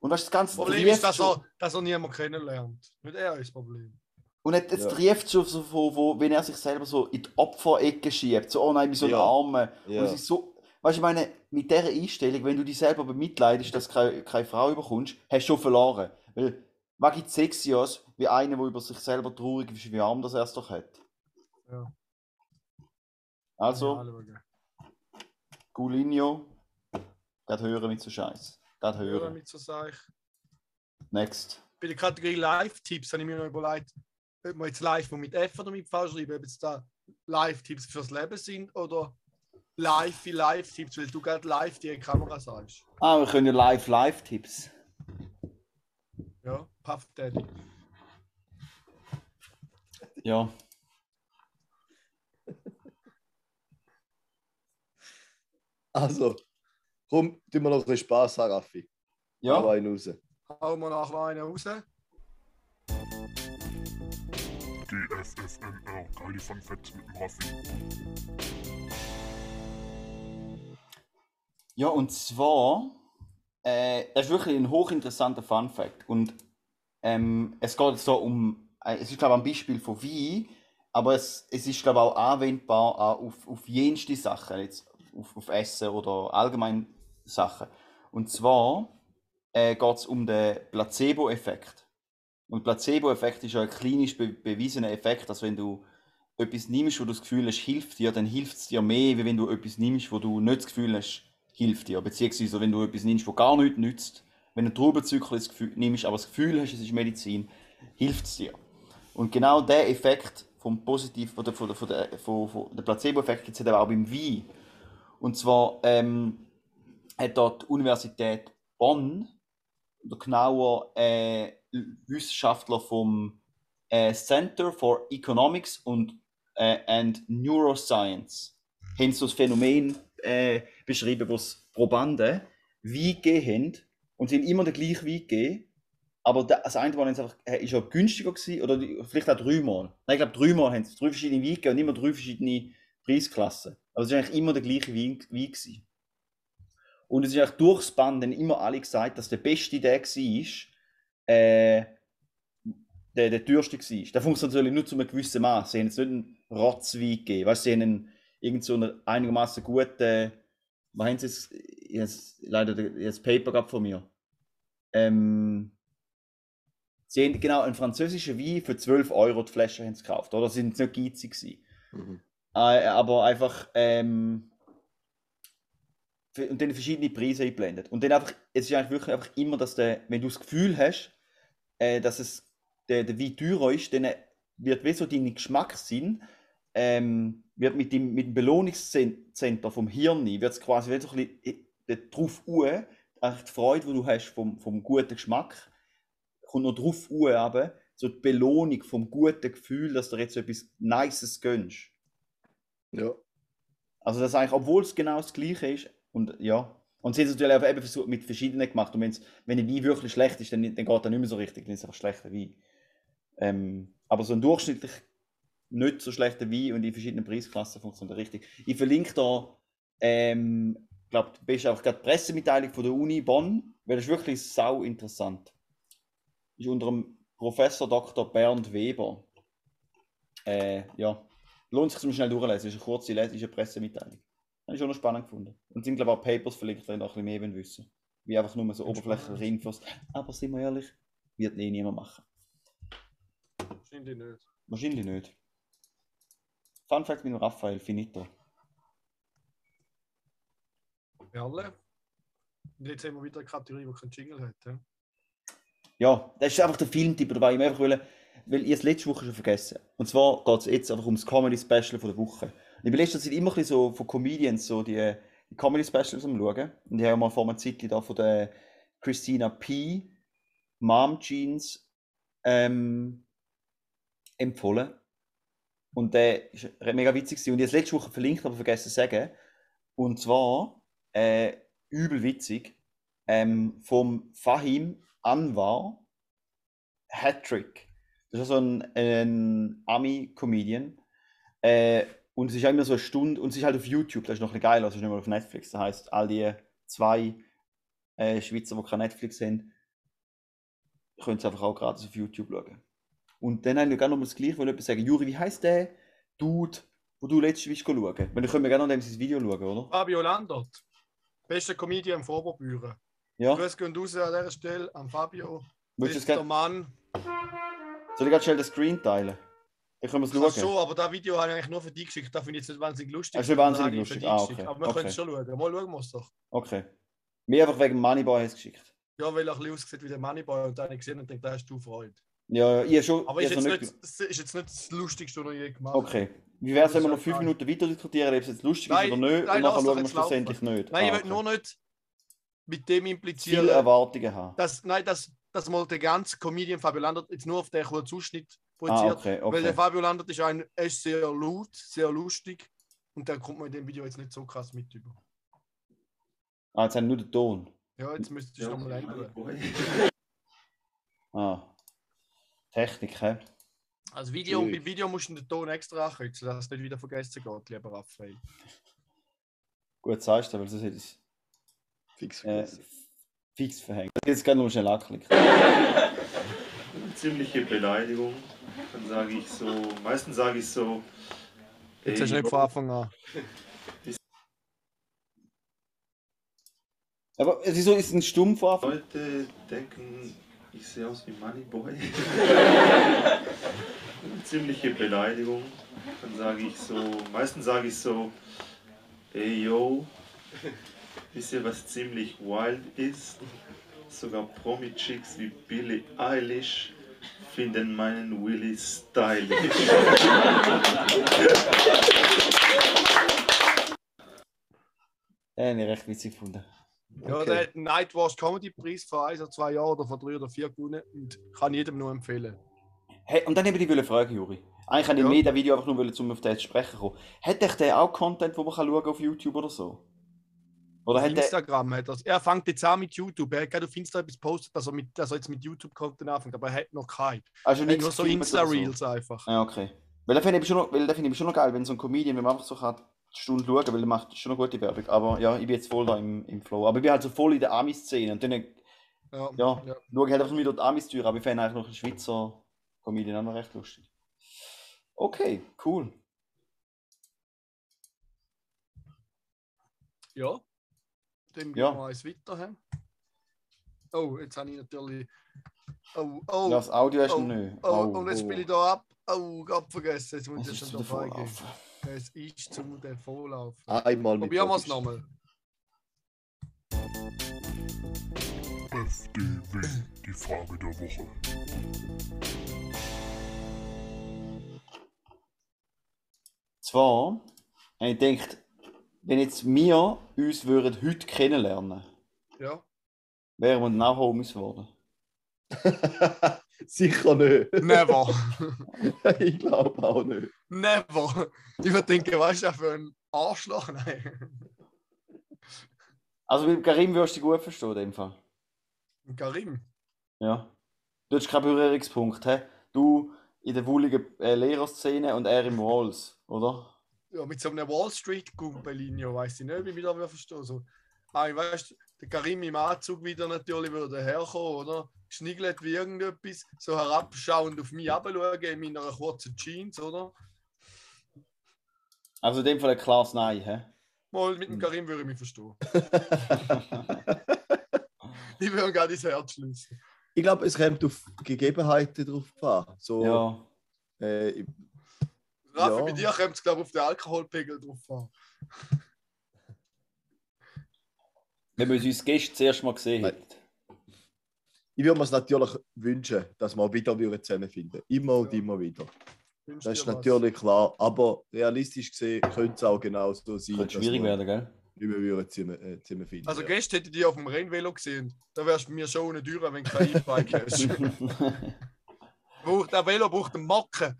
Und das ist das ganze Das Problem ist, dass er, dass er niemand kennenlernt. Nicht er ist das Problem. Und jetzt, jetzt Ja. trifft schon so, wo, wo, wenn er sich selber so in die Opferecke schiebt, so, oh nein, wie so Ja. Arme. Und Ja. es ist so, weißt du, ich meine, mit dieser Einstellung, wenn du dich selber bemitleidest, dass du keine, keine Frau überkommst, hast du schon verloren. Weil, was gibt Sexios wie einer, der über sich selber traurig ist, wie arm das er es doch hat? Ja. Also, Ja. Gulinho, gerade hören mit so Scheiß. Gerade Hören hören. mit so Sachen. Next. Bei der Kategorie Live-Tipps habe ich mir noch überlegt, ob wir jetzt live mit F oder mit V schreiben, ob jetzt da Live-Tipps fürs Leben sind oder live Live-Tipps, weil du gerade live die Kamera sagst. Ah, wir können ja Live-Live-Tipps. Ja, Puff Daddy. Ja. Also, komm, tun wir noch ein bisschen Spaß haben, Raffi. Ja. Aber einen raus. Hauen wir nachher noch einen raus. GFFNR, geile Fun Facts mit dem Raffi. Ja, und zwar, äh, das ist wirklich ein hochinteressanter Fun Fact. Und ähm, es geht so um, äh, es ist glaube ich ein Beispiel von Wein, aber es, es ist glaube ich auch anwendbar auch auf, auf jenste Sachen, jetzt auf, auf Essen oder allgemein Sachen. Und zwar äh, geht es um den Placebo-Effekt. Und Placebo-Effekt ist ja ein klinisch be bewiesener Effekt, dass wenn du etwas nimmst, wo du das Gefühl hast, hilft dir, dann hilft es dir mehr, wie wenn du etwas nimmst, wo du nicht das Gefühl hast, hilft dir. Beziehungsweise wenn du etwas nimmst, wo gar nichts nützt, wenn du Traubenzyklus das nimmst, aber das Gefühl hast, es ist Medizin, hilft es dir. Und genau der Effekt vom Positiv, von der, von der, von der, von, der Placebo-Effekt gibt es eben auch beim Wein. Und zwar ähm, hat dort die Universität Bonn, oder genauer äh, Wissenschaftler vom äh, Center for Economics und, äh, and Neuroscience, haben so das Phänomen äh, beschrieben, wo es Probanden Wein gegeben haben und haben immer den gleichen Wein gegeben, aber da- das eine sie einfach, äh, ist ja günstiger gewesen, oder vielleicht auch dreimal. Nein, ich glaube dreimal haben sie drei verschiedene gegeben und immer drei verschiedene Preisklassen. Aber es war eigentlich immer der gleiche Wein, Wein gewesen. Und es ist eigentlich durchs Band dann immer alle gesagt, dass der beste der war, äh, der, der teuerste war. Der funktioniert natürlich nur zu einem gewissen Maß. Sie haben jetzt nicht einen Rotzwein gegeben. Weißt, sie haben einen, irgend so einen einigermaßen guten, was haben sie jetzt, jetzt leider das Paper gehabt von mir. Ähm, sie haben genau einen französischen Wein für 12 Euro die Flasche gekauft, oder? Sie sind nicht geizig. Mhm. Äh, aber einfach ähm, und dann verschiedene Preise eingeblendet. Und dann einfach, es ist eigentlich wirklich einfach immer, dass der, wenn du das Gefühl hast, äh, dass es der, der Wein teurer ist, dann wird wie so dein Geschmackssinn ähm, wird mit dem, mit dem Belohnungszentrum vom Hirn wird es quasi wie so ein bisschen äh, drauf uhr, die Freude, die du hast vom, vom guten Geschmack, kommt noch drauf uhr, so die Belohnung vom guten Gefühl, dass du jetzt etwas Nices gönnst. Ja. Also das eigentlich, obwohl es genau das Gleiche ist. Und ja. Und sie haben es natürlich auch eben versucht, mit verschiedenen gemacht. Und wenn ein Wein wirklich schlecht ist, dann, dann geht er nicht mehr so richtig, dann ist es einfach schlechter Wein. Ähm, aber so ein durchschnittlich nicht so schlechter Wein und in verschiedenen Preisklassen funktioniert er richtig. Ich verlinke da, ähm, ich glaube, du bist einfach gerade die Pressemitteilung von der Uni Bonn, weil das ist wirklich sau interessant. Ist unter dem Professor Dr. Bernd Weber. Äh, ja, lohnt sich zum schnell durchlesen. Ist eine kurze Lese, ist eine Pressemitteilung. Habe ich schon noch spannend gefunden. Und sind, glaube ich, auch Papers verlinkt, wenn ihr noch ein bisschen mehr wollt wissen Wie einfach nur so oberflächliche Infos. Aber sind wir ehrlich, wird eh niemand machen. Wahrscheinlich nicht. Wahrscheinlich nicht. Fun Fact mit dem Raphael, finito. Ja, alle. Und jetzt haben wir wieder eine Kategorie, die keinen Jingle hat. Ja? Ja, das ist einfach der Filmtipp dabei. Ich wollte einfach wollen, weil ich es letzte Woche schon vergessen. Und zwar geht es jetzt einfach ums Comedy Special von der Woche. Und ich bin letzter Zeit immer ein bisschen so von Comedians so die, die Comedy Specials am schauen. Und ich habe mal vor einer Zeit da von der Christina P. Mom Jeans ähm, empfohlen. Und der war mega witzig. Und ich habe es letzte Woche verlinkt, aber vergessen zu sagen. Und zwar, äh, übel witzig, ähm, vom Fahim Anwar Hattrick. Das ist so ein, ein Ami-Comedian. Äh, und es ist auch immer so eine Stunde, und es ist halt auf YouTube, das ist noch geil, also es ist nicht mal auf Netflix. Das heisst, all die zwei äh, Schweizer, die kein Netflix haben, können es einfach auch gratis auf YouTube schauen. Und dann habe ich gerne noch mal das Gleiche, weil jemand sagen, Juri, wie heisst der Dude, wo du letztes bist schauen? Weil dann können wir gerne noch dem sein Video schauen, oder? Fabio Landert, bester Comedian von Oberbüren. Ja. Grüß gehen raus an dieser Stelle an Fabio. Willst du es gerne? Mann. Soll ich gerade schnell den Screen teilen? Können wir es schauen. schon, aber das Video habe ich eigentlich nur für dich geschickt. Das finde ich jetzt nicht wahnsinnig lustig. Das ist nicht wahnsinnig ich lustig. Ah, okay. Aber wir Okay. können es schon schauen. Mal schauen wir es doch. Okay. Mir einfach wegen Moneyboy hast geschickt. Ja, weil er ein bisschen aussieht wie der Moneyboy und dann habe ich gesehen und denke, da hast du Freude. Ja, ich habe schon. Aber ich ist jetzt, nicht, ist jetzt nicht das Lustigste, was ich je gemacht habe. Okay. Wie wäre es, wenn wir noch fünf. Minuten weiter diskutieren, ob es jetzt lustig Nein, ist oder nicht? nein, und nachher schauen wir schlussendlich nicht. Nein, ich Ah, will okay. nur nicht mit dem implizieren, Viele Erwartungen haben. dass, nein, dass, dass mal der ganze Comedian Fabio Landert jetzt nur auf den kurzen Ausschnitt Ah, projiziert. okay, Weil der okay. Fabio Landert ist, ein, ist sehr laut, sehr lustig und da kommt man in dem Video jetzt nicht so krass mit über. Ah, jetzt haben wir nur den Ton. Ja, jetzt müsstest du es nochmal ändern. Ah. Technik, hä? Also Video, Schwierig. beim Video musst du den Ton extra ankürzen, dass es nicht wieder vergessen geht, lieber Raphael. Gut, sagst du, weil sonst hätte ich Fix äh, vergessen. Fix verhängt. Jetzt kann nur schnell anklicken. ziemliche Beleidigung. Dann sage ich so, meistens sage ich so, Jetzt ey, hast du nicht von Anfang an. Aber wieso ist es ein Stumm vor? Leute denken, ich sehe aus wie Moneyboy. ziemliche Beleidigung. Dann sage ich so, meistens sage ich so, ey yo, wisst ihr was ziemlich wild ist? Sogar Promi-Chicks wie Billie Eilish finden meinen Willy stylisch. Den habe ich recht witzig gefunden. Ja, Okay. der hat einen Nightwatch Comedy Preis vor ein oder zwei Jahren oder vor drei oder vier gewonnen und kann jedem nur empfehlen. Hey, und dann habe ich dich fragen, Juri. Eigentlich habe ich Ja. mehr das Video einfach nur wollen, um auf den zu sprechen kommen. Hat euch der auch Content, wo man kann schauen auf YouTube oder so? Oder Auf hat der... Instagram hat er. Er fängt jetzt an mit YouTube. Er hat gerade auf Insta etwas gepostet, dass er, mit, dass er jetzt mit YouTube-Content anfängt, aber er hat noch keinen. Also nichts nur so Insta-Reels einfach. Ja, okay. Weil das finde ich finde ich schon noch geil, wenn so ein Comedian, wenn man einfach so kann, eine Stunde schauen, weil er macht schon noch gute Werbung. Aber ja, ich bin jetzt voll da im, im Flow. Aber ich bin halt so voll in der Ami-Szene und dann Ja, Ja. ja. schaue ich halt einfach wieder die Amis-Tür, aber ich fände eigentlich noch einen Schweizer Comedian auch noch recht lustig. Okay, cool. ja. Dann Ja. gehen wir eins weiter. He? Oh, jetzt habe ich natürlich. Oh, oh. Das Audio hast du oh, nicht. oh, und jetzt spiele ich da ab. Oh, Gott vergessen. Jetzt muss Es ich ist schon zu der dabei gehen. Vorlauf. Es ist zu der Vorlauf. Einmal mit Probieren wir es nochmal. FDW, die Frage der Woche. Zwar, ich gedacht, wenn jetzt wir uns würden heute kennenlernen Ja. wären wir auch Homies geworden. Sicher nicht. Never. ich glaube auch nicht. Never. Ich würde denken, was ist das für ein Arschloch? Nein. Also mit Karim wirst du dich gut verstehen, in dem Fall. Karim. Ja. Du hast keinen Berührungspunkt, hä? Du in der wohligen äh, Lehrerszene und er im Walls, oder? Ja, mit so einem Wall Street Gumpelinho, weiß ich nicht, wie ich da verstehe. So, ah, ich weißt, der Karim im Anzug wieder natürlich würde herkommen, oder? Schniggelt wie irgendetwas, so herabschauend auf mich herabschauen in meiner kurzen Jeans, oder? Also in dem Fall ein klares Nein, hä? Mal mit dem Karim würde ich mich verstehen. ich würde gerade ins Herz schließen. Ich glaube, es kommt auf Gegebenheiten drauf an. So, ja. äh, ich- Raffi, Ja. bei dir kommt es, glaube ich, auf den Alkoholpegel drauf an. Wenn wir uns Gäste zuerst mal gesehen hätten. ich würde mir es natürlich wünschen, dass wir wieder würden zusammenfinden Immer und Ja. immer wieder. Wünsch Das ist dir was. natürlich klar. Aber realistisch gesehen könnte es auch genau so sein, Könnte dass schwierig wir werden, gell? nicht mehr würden zusammen, äh, zusammenfinden Also ja. gestern hätte ich dich auf dem Rennvelo gesehen. Da wärst du mir schon ohne Tür, wenn du kein E-Bike hast. braucht, der Velo braucht einen Macken.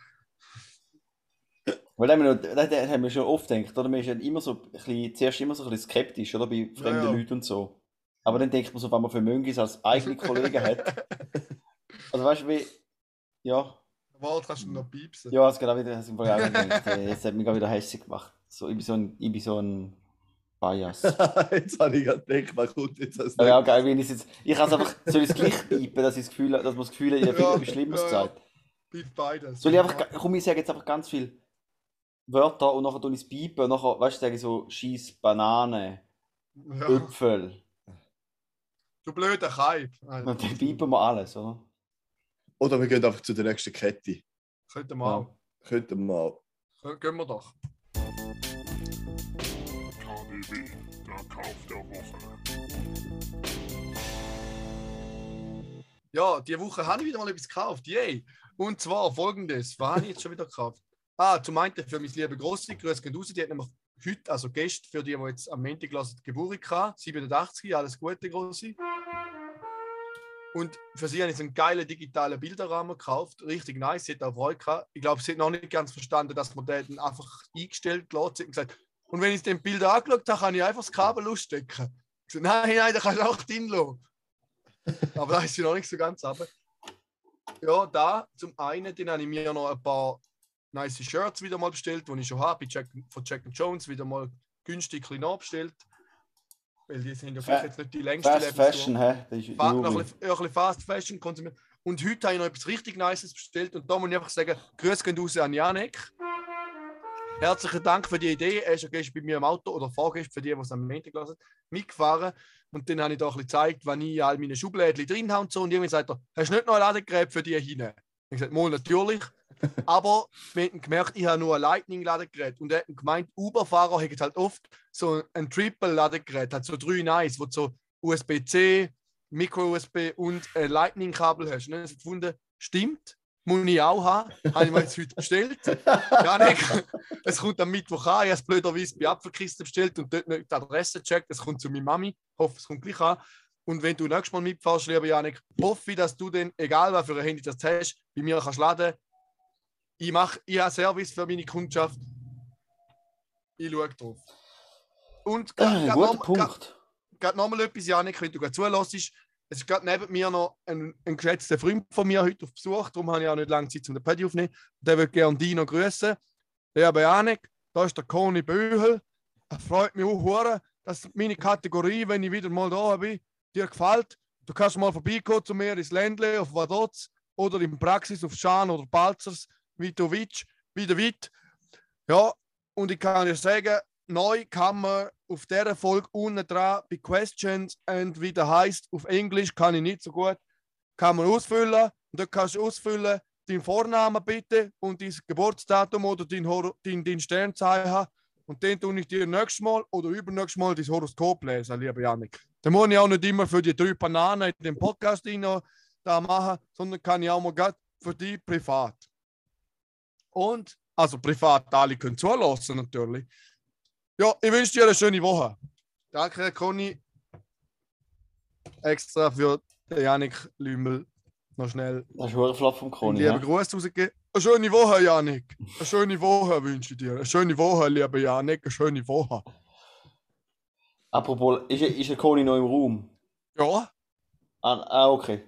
Weil da haben wir, schon oft gedacht, oder? Man ist ja immer so ein bisschen, zuerst immer so ein bisschen skeptisch, oder? Bei fremden Ja, ja. Leuten und so. Aber dann denkt man so, wenn man für Möngis als eigene Kollegen hat. Also weißt du, wie. Ja, Warte, kannst du noch piepsen? ja, es genau wieder, das auch gedacht. äh, Jetzt hat mich gerade wieder hässlich gemacht. So, ich bin so ein, ich bin so ein Bias. jetzt habe ich gerade gedacht, was kommt jetzt als ja, geil, wenn ich jetzt. Ich kann es einfach, soll ich es gleich piepen, dass, ich das Gefühl, dass man das Gefühl hat, ich habe Ja, etwas Schlimmes ja, gesagt. Piep beides. Soll ich einfach, komm, ich sage jetzt einfach ganz viele Wörter und nachher tue ich es piepen und nachher, weißt du, sage ich so, Scheiß, Banane, Ja. Äpfel. Du blöder Kaib. Und dann piepen wir alles, oder? Oder wir gehen einfach zu der nächsten Kette. Könnten wir auch. Könnten wir mal. Kön- Gehen wir doch. KDW, der Kauf der Woche. Ja, diese Woche habe ich wieder mal etwas gekauft. Yay! Und zwar folgendes: Was habe ich jetzt schon wieder gekauft? Ah, zum einen für mein liebe Grossi, Grüß gehen raus. Die hat nämlich heute, also gestern, für die, die jetzt am Montag gelassen Geburt gehabt, 87, alles Gute, Grossi. Und für sie habe ich einen geilen digitalen Bilderrahmen gekauft. Richtig nice, sie hat auch Freude gehabt. Ich glaube, sie hat noch nicht ganz verstanden, dass man den einfach eingestellt gelassen Sie hat gesagt, und wenn ich den Bilder angeschaut habe, kann ich einfach das Kabel ausstecken. Ich so, nein, nein, da kannst du auch drin lassen. Aber da ist sie noch nicht so ganz runter. Ja, da zum einen, den habe ich mir noch ein paar nice Shirts wieder mal bestellt, die ich schon habe, Jack, von Jack Jones wieder mal günstig klein abbestellt. Weil die sind ja vielleicht jetzt nicht die längste Fast Lebensdauer. Fashion, hä? Das ist Fa noch ein bisschen, ja, ein bisschen Fast Fashion konsumiert. Und heute habe ich noch etwas richtig Nices bestellt. Und da muss ich einfach sagen: Grüß gehen raus an Janek. Herzlichen Dank für die Idee. Er ist ja gestern bei mir im Auto oder vorgestern für die, die es am Montag gelassen haben, mitgefahren. Und dann habe ich da ein bisschen gezeigt, wann ich all meine Schublädchen drin habe und so. Und irgendwann sagt er: Hast du nicht noch ein Ladegerät für die hinein? Ich habe gesagt: Mal natürlich. Aber wir haben gemerkt, ich habe nur ein Lightning-Ladegerät. Und er hat gemeint, Uber-Fahrer haben halt oft so ein Triple-Ladegerät, hat so drei eins, wo du so USB-C, Micro-USB und ein Lightning-Kabel hast. Und dann habe ich gefunden, stimmt, muss ich auch haben. Habe ich mir jetzt heute bestellt. Es kommt am Mittwoch an. Ich habe es blöderweise bei Apfelkiste bestellt und dort nicht die Adresse gecheckt. Es kommt zu meiner Mami. Ich hoffe, es kommt gleich an. Und wenn du nächstes Mal mitfährst, lieber Janik, hoffe ich, dass du dann, egal was für ein Handy das hast, bei mir kannst laden. Ich mache, ich habe Service für meine Kundschaft. Ich schaue drauf. Und grad guter Punkt. gerade nochmal etwas, Janik, wenn du gerade zulässt. Es ist gerade neben mir noch ein, ein geschätzter Freund von mir heute auf Besuch, darum habe ich auch nicht lange Zeit, um den Paddy aufzunehmen. Der will gerne dich noch grüßen. Ja, aber Janik, da ist der Conny Böhel. Es freut mich auch, dass meine Kategorie, wenn ich wieder mal da bin, dir gefällt. Du kannst mal vorbeikommen zu mir ins Ländle auf Vaduz oder in Praxis auf Schan oder Balzers, Vitovic, wieder weit. Ja, und ich kann dir sagen, neu kann man auf dieser Folge unten dran bei Questions und wie der heißt auf Englisch kann ich nicht so gut, kann man ausfüllen. Und da kannst du ausfüllen, deinen Vornamen bitte und dein Geburtsdatum oder dein, dein, dein Sternzeichen. Und dann tue ich dir nächstes Mal oder übernächstes Mal dein Horoskop lesen, lieber Janik. Dann muss ich auch nicht immer für die drei Bananen in dem Podcast da machen, sondern kann ich auch mal grad für dich privat. Und, also privat, alle können zulassen natürlich. Ja, ich wünsche dir eine schöne Woche. Danke, Herr Conny. Extra für den Janik Lümmel noch schnell Das ist ein Flop vom Conny. lieben hä? Gruß rausgeben. Eine schöne Woche, Janik. Eine schöne Woche wünsche ich dir. Eine schöne Woche, lieber Janik. Eine schöne Woche. Apropos, ist, ist der Conny noch im Raum? Ja, Ah, ah okay.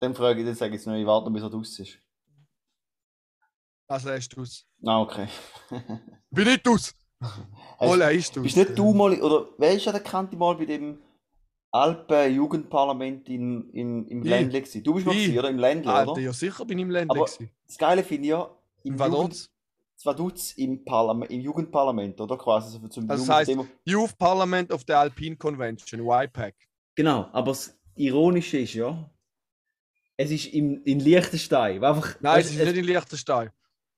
Dann frage ich, dann sage ich jetzt noch, ich warte noch, bis er draus ist. das lässt du aus. Ah, okay. Bin nicht aus. Mal ist du. Bist nicht du mal, oder wer ist ja der Kante mal bei dem Alpen-Jugendparlament in, in, im Ich. Ländle gewesen? Du bist mal gewesen, oder? Im Ländle, Alter, oder? ja sicher bin ich im Ländle. Aber- gewesen. Das Geile finde ich ja, im, Im Jugend, Vaduz. Vaduz im, Parlament, im Jugendparlament, oder? Quasi so zum Also das Jugenddemo. Youth Parliament of the Alpine Convention, YPAC. Genau, aber das Ironische ist ja, es ist im, in Liechtenstein. Einfach, Nein, es, es ist nicht in Liechtenstein.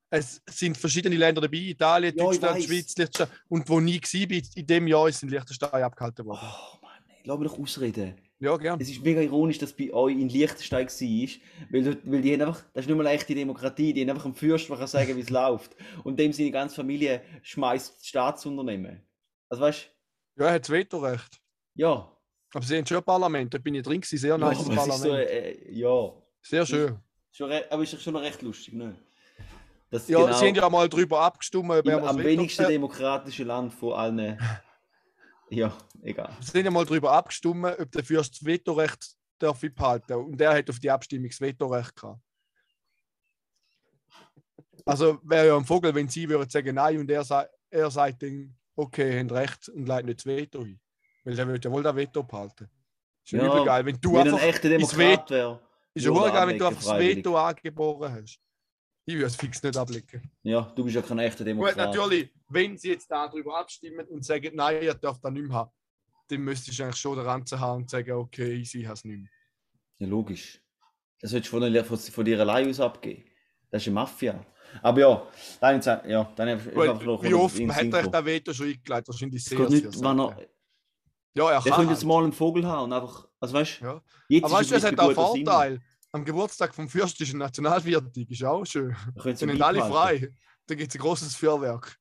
Es sind verschiedene Länder dabei, Italien, Ja, ich Deutschland. Schweiz, Liechtenstein. Und wo nie war, in dem Jahr ist in Liechtenstein abgehalten worden. Oh Mann, ey, lass mich doch ausreden. Ja, gern. Es ist mega ironisch, dass bei euch in Liechtenstein war, weil, weil die haben einfach, das ist nicht mal echte Demokratie, die haben einfach einen Fürst, der kann sagen, wie es läuft. Und dem seine ganze Familie schmeißt das Staatsunternehmen. Also weißt Ja, er hat das Vetorecht. ja. Aber sie haben schon ein Parlament, da bin ich drin, gewesen, sehr ja, nice ist Parlament. so, äh, ja. Sehr schön. Schon re- aber ist schon noch recht lustig, ne? Das Ja, genau sie haben ja mal darüber abgestimmt, im, am wenigsten Äh, demokratische Land von allen. Ja, egal. Sie sind ja mal darüber abgestimmt, ob der Fürst das Vetorecht darf behalten Und der hat auf die Abstimmung das Vetorecht gehabt. Also wäre ja ein Vogel, wenn sie würden sagen nein und er, er sagt dann, okay, haben recht und leitet nicht das Veto ein. Weil der würde ja wohl das Veto behalten. Ist ja, Ja, übel geil. Wenn du Wenn einfach ein echter Demokrat wäre. ist ja geil, wenn du einfach das. Veto angeboren hast. Ich würde es fix nicht ablicken. Ja, du bist ja kein echter Gut, Demokrat. natürlich, wenn sie jetzt darüber abstimmen und sagen, nein, ihr dürft das nicht mehr haben, dann müsstest du eigentlich schon den Ranzen haben und sagen, okay, sie hat es nicht mehr. Ja, logisch. Das solltest du von, der- von, von dir allein aus abgeben. Das ist eine Mafia. Aber ja, dann, ja, dann Gut, einfach noch wie oft hat er gekommen. das Veto schon eingeleitet? Wahrscheinlich Es sehr, sehr nicht, er, selten. Ja, er der kann könnte jetzt mal einen Vogel haben und einfach, also weißt du, Ja. jetzt Aber weißt du, es es hat Sinne. Vorteil. Am Geburtstag vom Fürstlichen Nationalviertig ist auch schön. Sind nicht alle frei. Da gibt es ein großes Feuerwerk.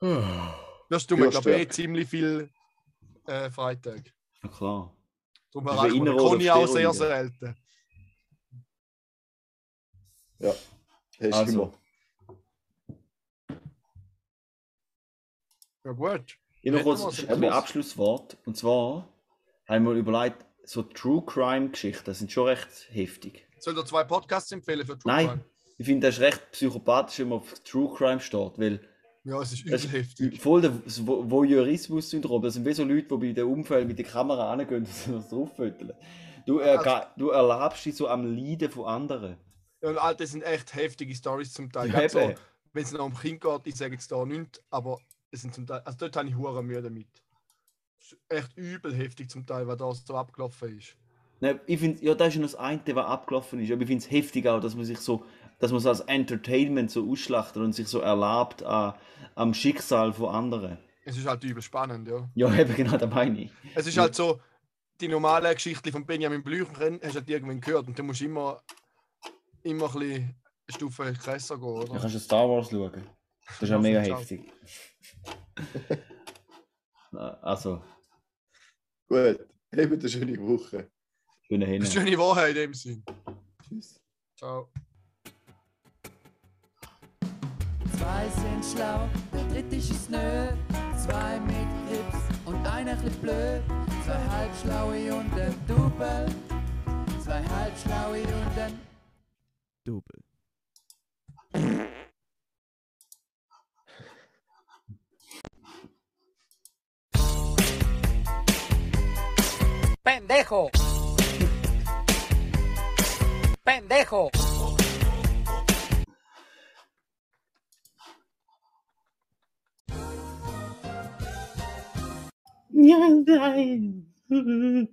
Ja, Das mir, glaube ich, eh ziemlich viel äh, Freitag. klar. Darum ist erreicht man Conny auch sehr Steroiden. selten. Ja, hast Also. immer. Ja gut. Ich noch Hätten kurz wir es ein? Abschlusswort. Und zwar haben wir überlegt, so True Crime Geschichten sind schon recht heftig. Soll ich dir zwei Podcasts empfehlen für True Nein, Crime? ich finde, das ist recht psychopathisch, wenn man auf True Crime steht, weil Ja, es ist übel das heftig. voll das Vo- Voyeurismus-Syndrom. Das sind wie so Leute, die bei dem Unfall mit der Kamera angehen und das drauffütteln. Du, äh, ga- du erlebst dich so am Leiden von anderen. Ja, und Alter, das sind echt heftige Stories zum Teil. Ja, so, wenn es noch um Kind geht, ich sage jetzt da nichts, aber es sind zum Teil, also dort habe ich hure Mühe damit. Es ist echt übel heftig zum Teil, was da so abgelaufen ist. Nein, ich finde, ja, das ist ja das eine, was abgelaufen ist. Aber ich finde es heftig auch, dass man sich so, dass man es als Entertainment so ausschlachtet und sich so erlaubt an, am Schicksal von anderen. Es ist halt übel spannend, ja. Ja, eben genau, das meine ich. Es ist halt so, die normale Geschichte von Benjamin Blücher hast du halt irgendwann gehört und du musst immer, immer ein bisschen eine Stufe krasser gehen, Da oder? kannst du Star Wars schauen. Das ist ja Ja, mega ciao. heftig. Na, also, Gut, habt eine schöne Woche. schöne Eine Hände. schöne Woche in dem Sinn. Tschüss. Ciao. Zwei sind schlau, der dritte ist es nö. Zwei mit Grips und einer chli blöd. Zwei halbschlaue und ein Double. Zwei halbschlaue und ein Double. pendejo. Pendejo. Ja, nein.